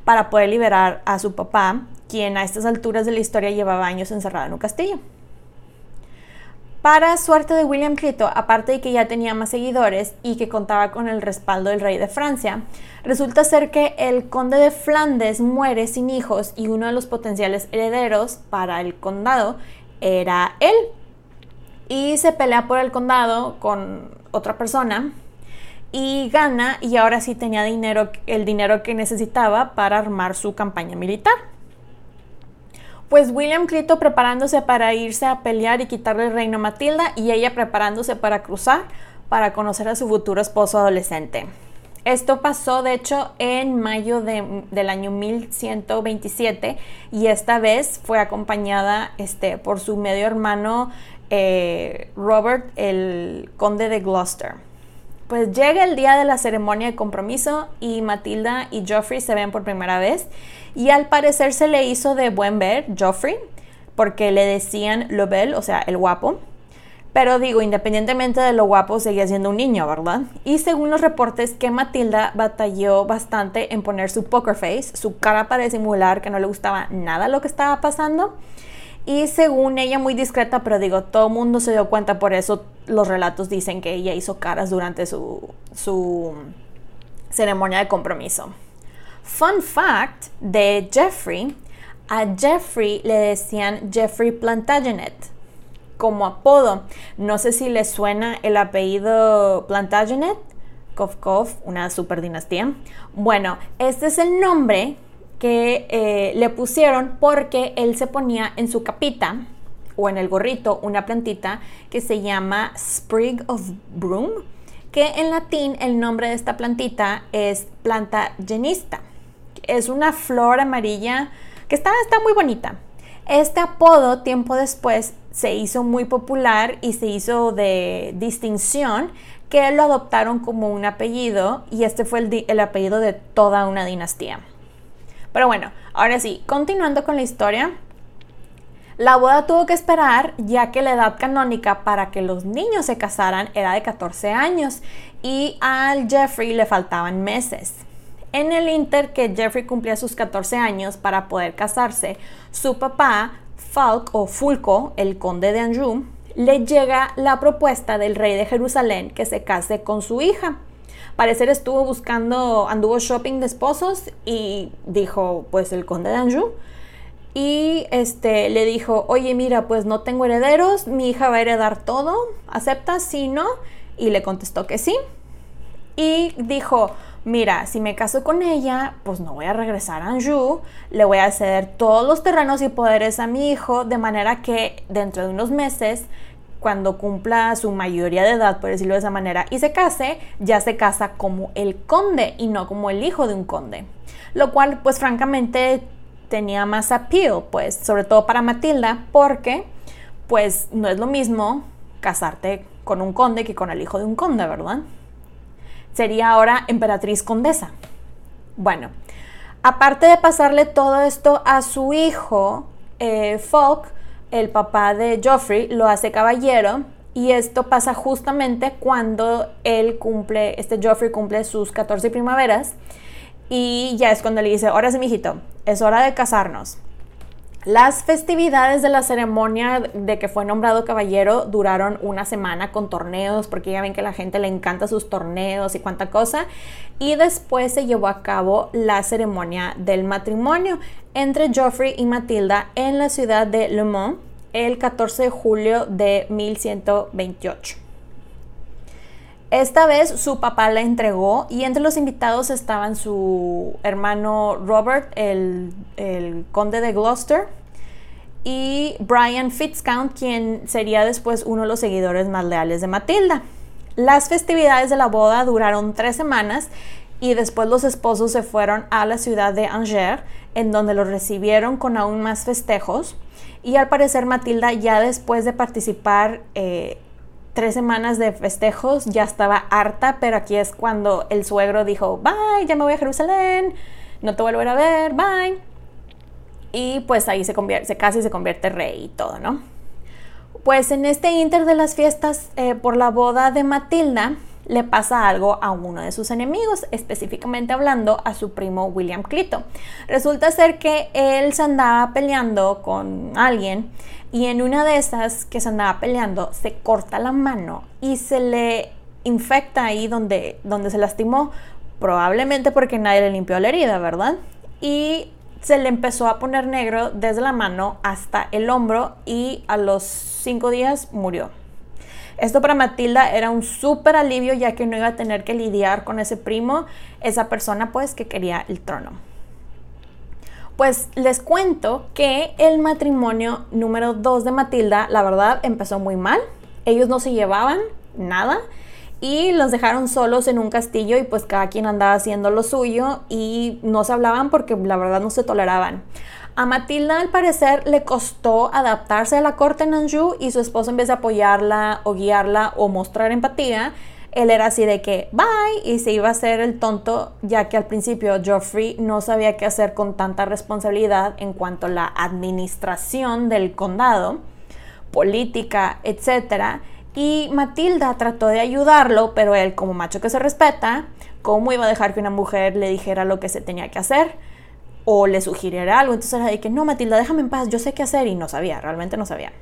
para poder liberar a su papá, quien a estas alturas de la historia llevaba años encerrado en un castillo. Para suerte de William Clito, aparte de que ya tenía más seguidores y que contaba con el respaldo del rey de Francia, resulta ser que el conde de Flandes muere sin hijos y uno de los potenciales herederos para el condado era él. Y se pelea por el condado con otra persona y gana y ahora sí tenía dinero, el dinero que necesitaba para armar su campaña militar. Pues William Clito preparándose para irse a pelear y quitarle el reino a Matilda y ella preparándose para cruzar para conocer a su futuro esposo adolescente. Esto pasó de hecho en mayo del año 1127 y esta vez fue acompañada este, por su medio hermano eh, Robert, el conde de Gloucester. Pues llega el día de la ceremonia de compromiso y Matilda y Geoffrey se ven por primera vez y al parecer se le hizo de buen ver Geoffrey porque le decían Lobel, o sea, el guapo. Pero digo, independientemente de lo guapo, seguía siendo un niño, ¿verdad? Y según los reportes, que Matilda batalló bastante en poner su poker face, su cara para simular que no le gustaba nada lo que estaba pasando. Y según ella, muy discreta, pero digo, todo el mundo se dio cuenta, por eso los relatos dicen que ella hizo caras durante su, su ceremonia de compromiso. Fun fact de Jeffrey, a Jeffrey le decían Jeffrey Plantagenet como apodo. No sé si le suena el apellido Plantagenet, Kov una super dinastía. Bueno, este es el nombre que eh, le pusieron porque él se ponía en su capita o en el gorrito una plantita que se llama Sprig of Broom, que en latín el nombre de esta plantita es planta genista. Es una flor amarilla que está, está muy bonita. Este apodo tiempo después se hizo muy popular y se hizo de distinción que lo adoptaron como un apellido y este fue el, el apellido de toda una dinastía. Pero bueno, ahora sí, continuando con la historia, la boda tuvo que esperar ya que la edad canónica para que los niños se casaran era de 14 años y al Jeffrey le faltaban meses. En el inter que Jeffrey cumplía sus 14 años para poder casarse, su papá, Falk o Fulco, el conde de Anjou, le llega la propuesta del rey de Jerusalén que se case con su hija parecer estuvo buscando, anduvo shopping de esposos y dijo, pues el conde de Anjou. Y este, le dijo, oye, mira, pues no tengo herederos, mi hija va a heredar todo, ¿aceptas? Sí, no. Y le contestó que sí. Y dijo, mira, si me caso con ella, pues no voy a regresar a Anjou, le voy a ceder todos los terrenos y poderes a mi hijo, de manera que dentro de unos meses cuando cumpla su mayoría de edad, por decirlo de esa manera, y se case, ya se casa como el conde y no como el hijo de un conde. Lo cual, pues francamente, tenía más appeal, pues, sobre todo para Matilda, porque, pues, no es lo mismo casarte con un conde que con el hijo de un conde, ¿verdad? Sería ahora emperatriz condesa. Bueno, aparte de pasarle todo esto a su hijo, eh, Falk, el papá de Joffrey lo hace caballero y esto pasa justamente cuando él cumple, este Joffrey cumple sus 14 primaveras y ya es cuando le dice, ahora sí, mijito, es hora de casarnos. Las festividades de la ceremonia de que fue nombrado caballero duraron una semana con torneos, porque ya ven que la gente le encanta sus torneos y cuánta cosa. Y después se llevó a cabo la ceremonia del matrimonio entre Geoffrey y Matilda en la ciudad de Le Mans el 14 de julio de 1128. Esta vez su papá la entregó y entre los invitados estaban su hermano Robert, el, conde de Gloucester, y Brian Fitzcount, quien sería después uno de los seguidores más leales de Matilda. Las festividades de la boda duraron tres semanas y después los esposos se fueron a la ciudad de Angers, en donde los recibieron con aún más festejos. Y al parecer Matilda ya después de participar eh, tres semanas de festejos ya estaba harta, pero aquí es cuando el suegro dijo, bye, ya me voy a Jerusalén, no te vuelvo a ver, bye. y pues ahí se, convierte, se se convierte rey y todo, ¿no? Pues en este inter de las fiestas eh, por la boda de Matilda, le pasa algo a uno de sus enemigos, específicamente hablando a su primo William Clito. Resulta ser que él se andaba peleando con alguien y en una de esas que se andaba peleando se corta la mano y se le infecta ahí donde, donde se lastimó, probablemente porque nadie le limpió la herida, ¿verdad? Y se le empezó a poner negro desde la mano hasta el hombro y a los cinco días murió. Esto para Matilda era un súper alivio ya que no iba a tener que lidiar con ese primo, esa persona pues que quería el trono. Pues les cuento que el matrimonio número 2 de Matilda, la verdad, empezó muy mal. Ellos no se llevaban nada y los dejaron solos en un castillo y pues cada quien andaba haciendo lo suyo y no se hablaban porque la verdad no se toleraban. A Matilda al parecer le costó adaptarse a la corte en Anjou y su esposo en vez de apoyarla o guiarla o mostrar empatía, él era así de que bye y se iba a hacer el tonto ya que al principio Geoffrey no sabía qué hacer con tanta responsabilidad en cuanto a la administración del condado, política, etc. Y Matilda trató de ayudarlo, pero él como macho que se respeta, ¿cómo iba a dejar que una mujer le dijera lo que se tenía que hacer? O le sugiriera algo. Entonces era de que no, Matilda, déjame en paz, yo sé qué hacer y no sabía, realmente no sabía.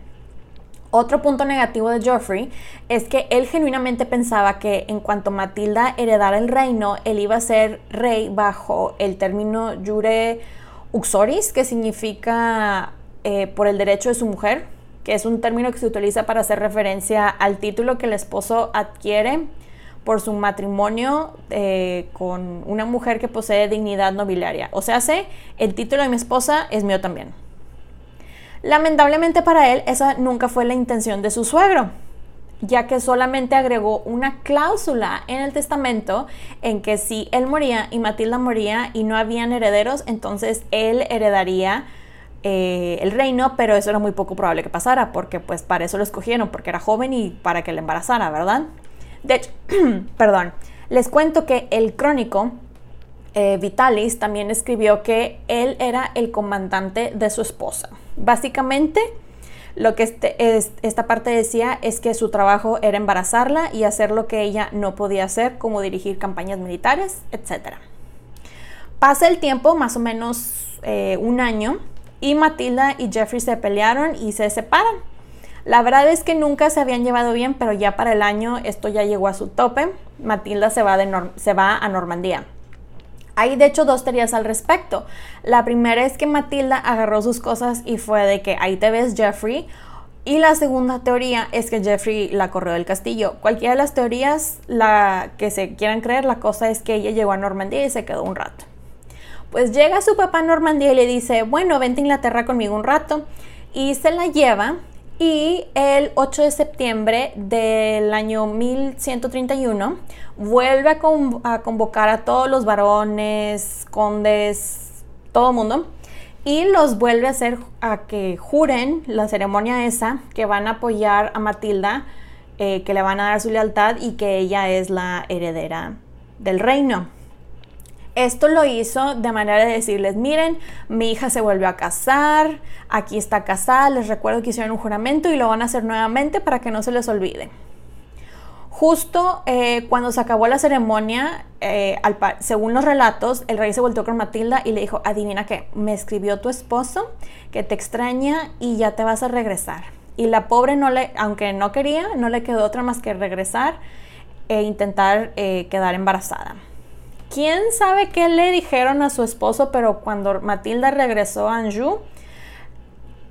Otro punto negativo de Geoffrey es que él genuinamente pensaba que en cuanto Matilda heredara el reino, él iba a ser rey bajo el término jure uxoris, que significa eh, por el derecho de su mujer, que es un término que se utiliza para hacer referencia al título que el esposo adquiere por su matrimonio eh, con una mujer que posee dignidad nobiliaria. O sea, sé, el título de mi esposa es mío también. Lamentablemente para él, esa nunca fue la intención de su suegro, ya que solamente agregó una cláusula en el testamento en que si él moría y Matilda moría y no habían herederos, entonces él heredaría eh, el reino, pero eso era muy poco probable que pasara, porque pues para eso lo escogieron, porque era joven y para que le embarazara, ¿verdad? De hecho, perdón, les cuento que el crónico eh, Vitalis también escribió que él era el comandante de su esposa. Básicamente, lo que este, esta parte decía es que su trabajo era embarazarla y hacer lo que ella no podía hacer, como dirigir campañas militares, etc. Pasa el tiempo, más o menos eh, un año, y Matilda y Jeffrey se pelearon y se separan. La verdad es que nunca se habían llevado bien, pero ya para el año esto ya llegó a su tope. Matilda se va, se va a Normandía. Hay de hecho dos teorías al respecto. La primera es que Matilda agarró sus cosas y fue de que ahí te ves Jeffrey. Y la segunda teoría es que Jeffrey la corrió del castillo. Cualquiera de las teorías la que se quieran creer, la cosa es que ella llegó a Normandía y se quedó un rato. Pues llega su papá a Normandía y le dice, bueno, vente a Inglaterra conmigo un rato. Y se la lleva y el 8 de septiembre del año 1131 vuelve a, convocar a todos los varones, condes, todo el mundo, y los vuelve a hacer a que juren la ceremonia esa, que van a apoyar a Matilda, eh, que le van a dar su lealtad y que ella es la heredera del reino. Esto lo hizo de manera de decirles, miren, mi hija se volvió a casar, aquí está casada, les recuerdo que hicieron un juramento y lo van a hacer nuevamente para que no se les olvide. Justo eh, cuando se acabó la ceremonia, eh, según los relatos, el rey se volvió con Matilda y le dijo, adivina qué, me escribió tu esposo que te extraña y ya te vas a regresar. Y la pobre, no le, aunque no quería, no le quedó otra más que regresar e intentar eh, quedar embarazada. ¿Quién sabe qué le dijeron a su esposo? Pero cuando Matilda regresó a Anjou,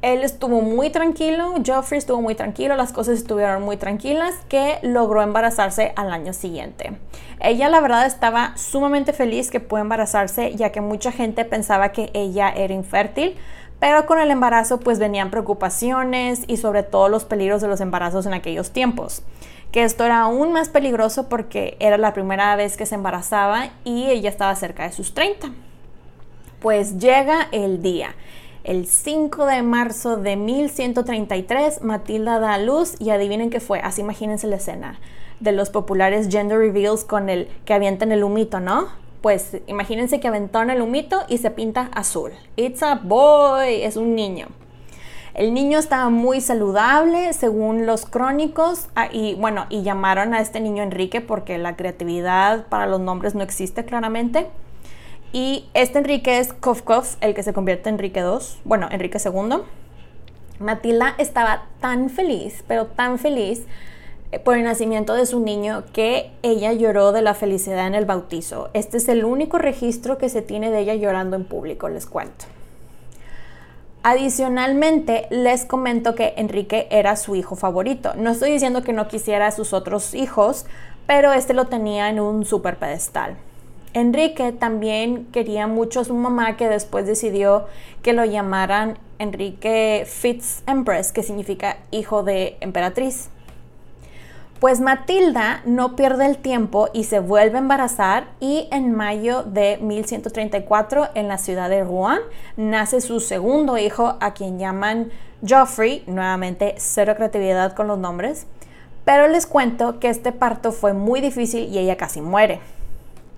él estuvo muy tranquilo, Geoffrey estuvo muy tranquilo, las cosas estuvieron muy tranquilas, que logró embarazarse al año siguiente. Ella la verdad estaba sumamente feliz que pudo embarazarse, ya que mucha gente pensaba que ella era infértil, pero con el embarazo pues venían preocupaciones y sobre todo los peligros de los embarazos en aquellos tiempos que esto era aún más peligroso porque era la primera vez que se embarazaba y ella estaba cerca de sus 30. Pues llega el día. El 5 de marzo de 1133, Matilda da a luz y adivinen qué fue. Así imagínense la escena de los populares gender reveals con el que avientan el humito, ¿no? pues imagínense que aventona el humito y se pinta azul. It's a boy, es un niño. El niño estaba muy saludable, según los crónicos, ah, y bueno, y llamaron a este niño Enrique porque la creatividad para los nombres no existe claramente. Y este Enrique es Kovkov, el que se convierte en Enrique II, bueno, Enrique II. Matilda estaba tan feliz, pero tan feliz eh, por el nacimiento de su niño que ella lloró de la felicidad en el bautizo. Este es el único registro que se tiene de ella llorando en público, les cuento. Adicionalmente, les comento que Enrique era su hijo favorito. No estoy diciendo que no quisiera a sus otros hijos, pero este lo tenía en un super pedestal. Enrique también quería mucho a su mamá que después decidió que lo llamaran Enrique Fitz Empress, que significa hijo de emperatriz. Pues Matilda no pierde el tiempo y se vuelve a embarazar y en mayo de 1134 en la ciudad de Rouen nace su segundo hijo a quien llaman Geoffrey, nuevamente cero creatividad con los nombres, pero les cuento que este parto fue muy difícil y ella casi muere.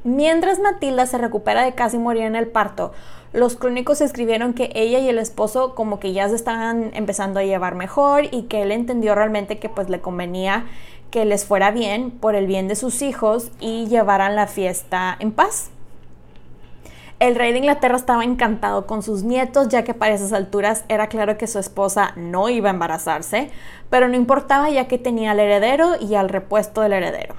Mientras Matilda se recupera de casi morir en el parto, los crónicos escribieron que ella y el esposo como que ya se estaban empezando a llevar mejor y que él entendió realmente que pues le convenía que les fuera bien por el bien de sus hijos y llevaran la fiesta en paz. El rey de Inglaterra estaba encantado con sus nietos, ya que para esas alturas era claro que su esposa no iba a embarazarse, pero no importaba ya que tenía al heredero y al repuesto del heredero.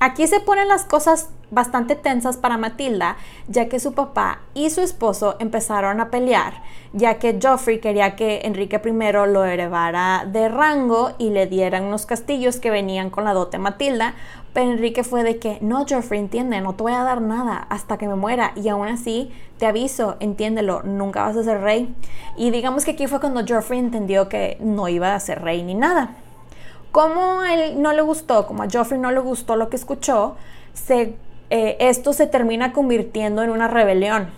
Aquí se ponen las cosas bastante tensas para Matilda, ya que su papá y su esposo empezaron a pelear, ya que Geoffrey quería que Enrique I lo heredara de rango y le dieran unos castillos que venían con la dote Matilda, pero Enrique fue de que, no, Geoffrey, entiende, no te voy a dar nada hasta que me muera, y aún así, te aviso, entiéndelo, nunca vas a ser rey. Y digamos que aquí fue cuando Geoffrey entendió que no iba a ser rey ni nada. Como él no le gustó, como a Joffrey no le gustó lo que escuchó, eh, esto se termina convirtiendo en una rebelión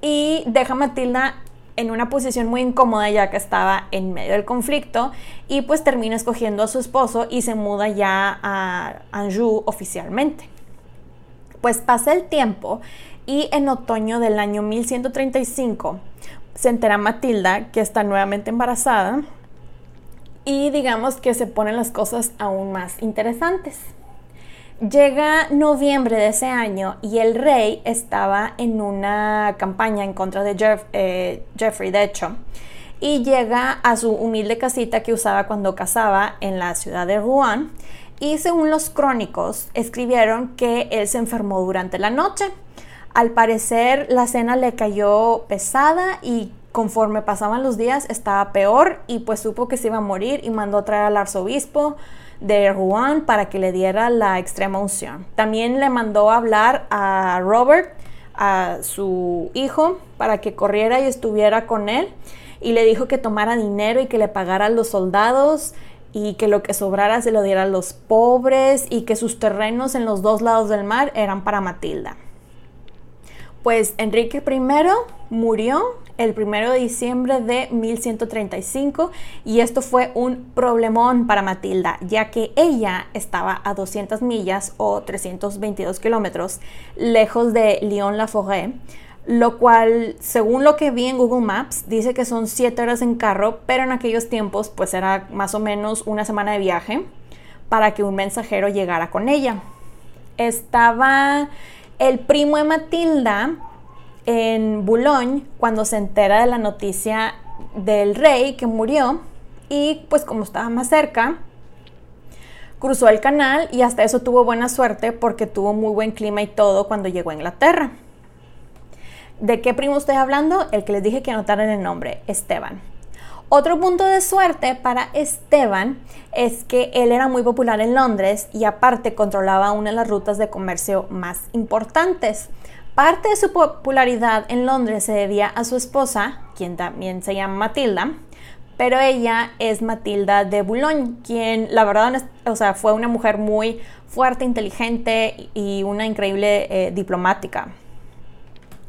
y deja a Matilda en una posición muy incómoda ya que estaba en medio del conflicto y pues termina escogiendo a su esposo y se muda ya a Anjou oficialmente. Pues pasa el tiempo y en otoño del año 1135 se entera Matilda que está nuevamente embarazada y digamos que se ponen las cosas aún más interesantes. Llega noviembre de ese año y el rey estaba en una campaña en contra de eh, Jeffrey, de hecho, y llega a su humilde casita que usaba cuando cazaba en la ciudad de Rouen. Y según los crónicos, escribieron que él se enfermó durante la noche. Al parecer, la cena le cayó pesada y conforme pasaban los días estaba peor y pues supo que se iba a morir y mandó a traer al arzobispo de Rouen para que le diera la extrema unción. También le mandó a hablar a Robert, a su hijo, para que corriera y estuviera con él y le dijo que tomara dinero y que le pagara a los soldados y que lo que sobrara se lo diera a los pobres y que sus terrenos en los dos lados del mar eran para Matilda. Pues Enrique I murió el 1 de diciembre de 1135 y esto fue un problemón para Matilda, ya que ella estaba a 200 millas o 322 kilómetros lejos de Lyon-la-Forêt, lo cual, según lo que vi en Google Maps, dice que son 7 horas en carro, pero en aquellos tiempos pues era más o menos una semana de viaje para que un mensajero llegara con ella. Estaba el primo de Matilda en Boulogne cuando se entera de la noticia del rey que murió y pues como estaba más cerca, cruzó el canal y hasta eso tuvo buena suerte porque tuvo muy buen clima y todo cuando llegó a Inglaterra. ¿De qué primo estoy hablando? El que les dije que anotaran el nombre, Esteban. Otro punto de suerte para Esteban es que él era muy popular en Londres y aparte controlaba una de las rutas de comercio más importantes. Parte de su popularidad en Londres se debía a su esposa, quien también se llama Matilda, pero ella es Matilda de Boulogne, quien la verdad o sea, fue una mujer muy fuerte, inteligente y una increíble eh, diplomática.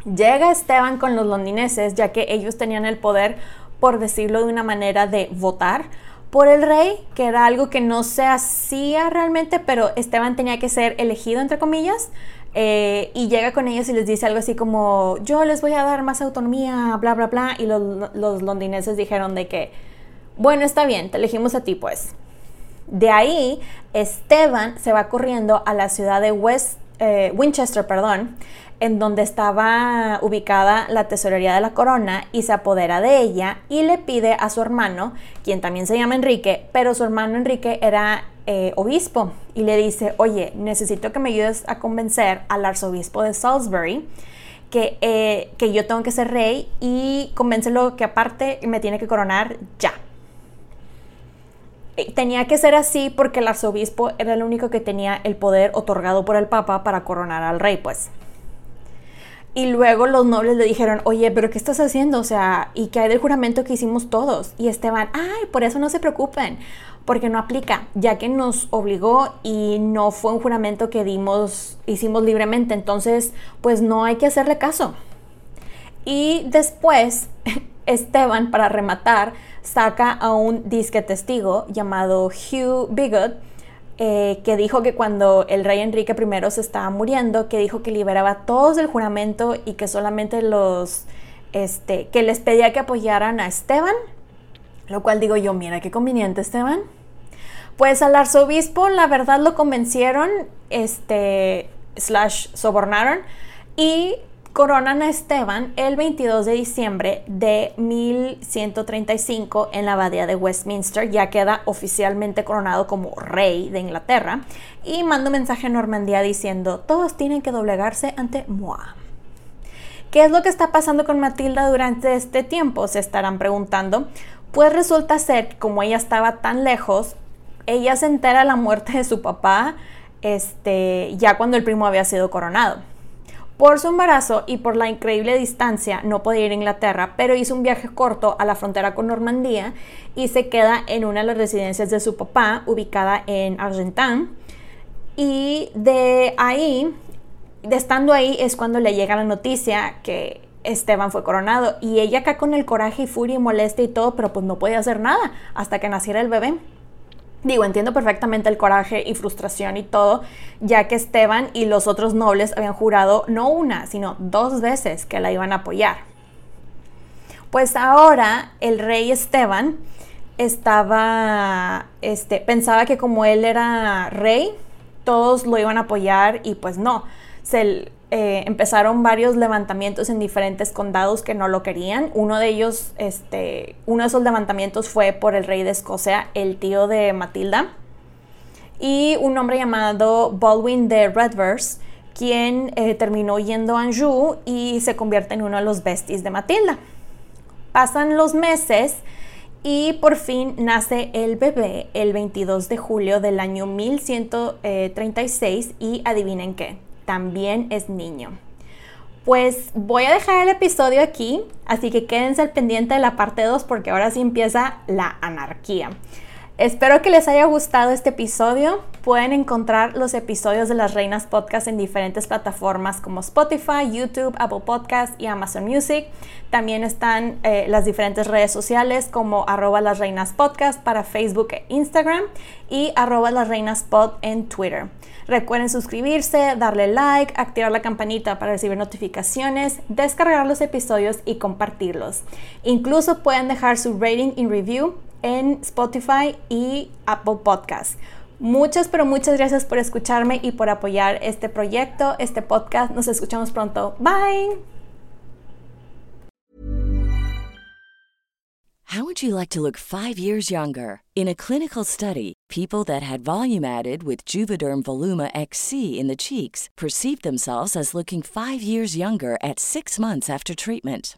Llega Esteban con los londineses, ya que ellos tenían el poder por decirlo de una manera, de votar por el rey, que era algo que no se hacía realmente, pero Esteban tenía que ser elegido, entre comillas, Eh, y llega con ellos y les dice algo así como, yo les voy a dar más autonomía, bla, bla, bla. Y los, los londineses dijeron de que, bueno, está bien, te elegimos a ti pues. De ahí, Esteban se va corriendo a la ciudad de West, eh, Winchester, perdón, en donde estaba ubicada la tesorería de la corona y se apodera de ella y le pide a su hermano, quien también se llama Enrique, pero su hermano Enrique era eh, obispo y le dice, oye, necesito que me ayudes a convencer al arzobispo de Salisbury que, eh, que yo tengo que ser rey y convéncelo que aparte me tiene que coronar ya. Tenía que ser así porque el arzobispo era el único que tenía el poder otorgado por el papa para coronar al rey, pues. Y luego los nobles le dijeron, oye, pero ¿qué estás haciendo? O sea, ¿y qué hay del juramento que hicimos todos? Y Esteban, ay, por eso no se preocupen porque no aplica, ya que nos obligó y no fue un juramento que dimos, hicimos libremente, entonces pues no hay que hacerle caso. Y después Esteban, para rematar, saca a un disque testigo llamado Hugh Bigot, eh, que dijo que cuando el rey Enrique I se estaba muriendo, que dijo que liberaba todos del juramento y que solamente los, este, que les pedía que apoyaran a Esteban, lo cual digo yo, mira qué conveniente Esteban. Pues al arzobispo, la verdad, lo convencieron, este, slash, sobornaron y coronan a Esteban el 22 de diciembre de 1135 en la abadía de Westminster. Ya queda oficialmente coronado como rey de Inglaterra y manda un mensaje a Normandía diciendo, todos tienen que doblegarse ante moi. ¿Qué es lo que está pasando con Matilda durante este tiempo? Se estarán preguntando. Pues resulta ser, como ella estaba tan lejos, ella se entera de la muerte de su papá este, ya cuando el primo había sido coronado. Por su embarazo y por la increíble distancia no podía ir a Inglaterra, pero hizo un viaje corto a la frontera con Normandía y se queda en una de las residencias de su papá, ubicada en Argentan. Y de ahí, de estando ahí, es cuando le llega la noticia que Esteban fue coronado. Y ella acá con el coraje y furia y molestia y todo, pero pues no podía hacer nada hasta que naciera el bebé. Digo, entiendo perfectamente el coraje y frustración y todo, ya que Esteban y los otros nobles habían jurado no una, sino dos veces que la iban a apoyar. Pues ahora el rey Esteban estaba, este, pensaba que como él era rey, todos lo iban a apoyar y pues no. Se, eh, empezaron varios levantamientos en diferentes condados que no lo querían. Uno de ellos, este, uno de esos levantamientos fue por el rey de Escocia, el tío de Matilda, y un hombre llamado Baldwin de Redvers, quien eh, terminó yendo a Anjou y se convierte en uno de los besties de Matilda. Pasan los meses y por fin nace el bebé el 22 de julio del año 1136 y adivinen qué, también es niño. Pues voy a dejar el episodio aquí, así que quédense al pendiente de la parte 2 porque ahora sí empieza la anarquía. Espero que les haya gustado este episodio. Pueden encontrar los episodios de las Reinas Podcast en diferentes plataformas como Spotify, YouTube, Apple Podcast y Amazon Music. También están eh, las diferentes redes sociales como arroba las reinas podcast para Facebook e Instagram y arroba las reinas en Twitter. Recuerden suscribirse, darle like, activar la campanita para recibir notificaciones, descargar los episodios y compartirlos. Incluso pueden dejar su rating y review en Spotify y Apple Podcast. Muchas, pero muchas gracias por escucharme y por apoyar este proyecto, este podcast. Nos escuchamos pronto. Bye. How would you like to look five years younger? In a clinical study, people that had volume added with Juvederm Voluma XC in the cheeks perceived themselves as looking five years younger at six months after treatment.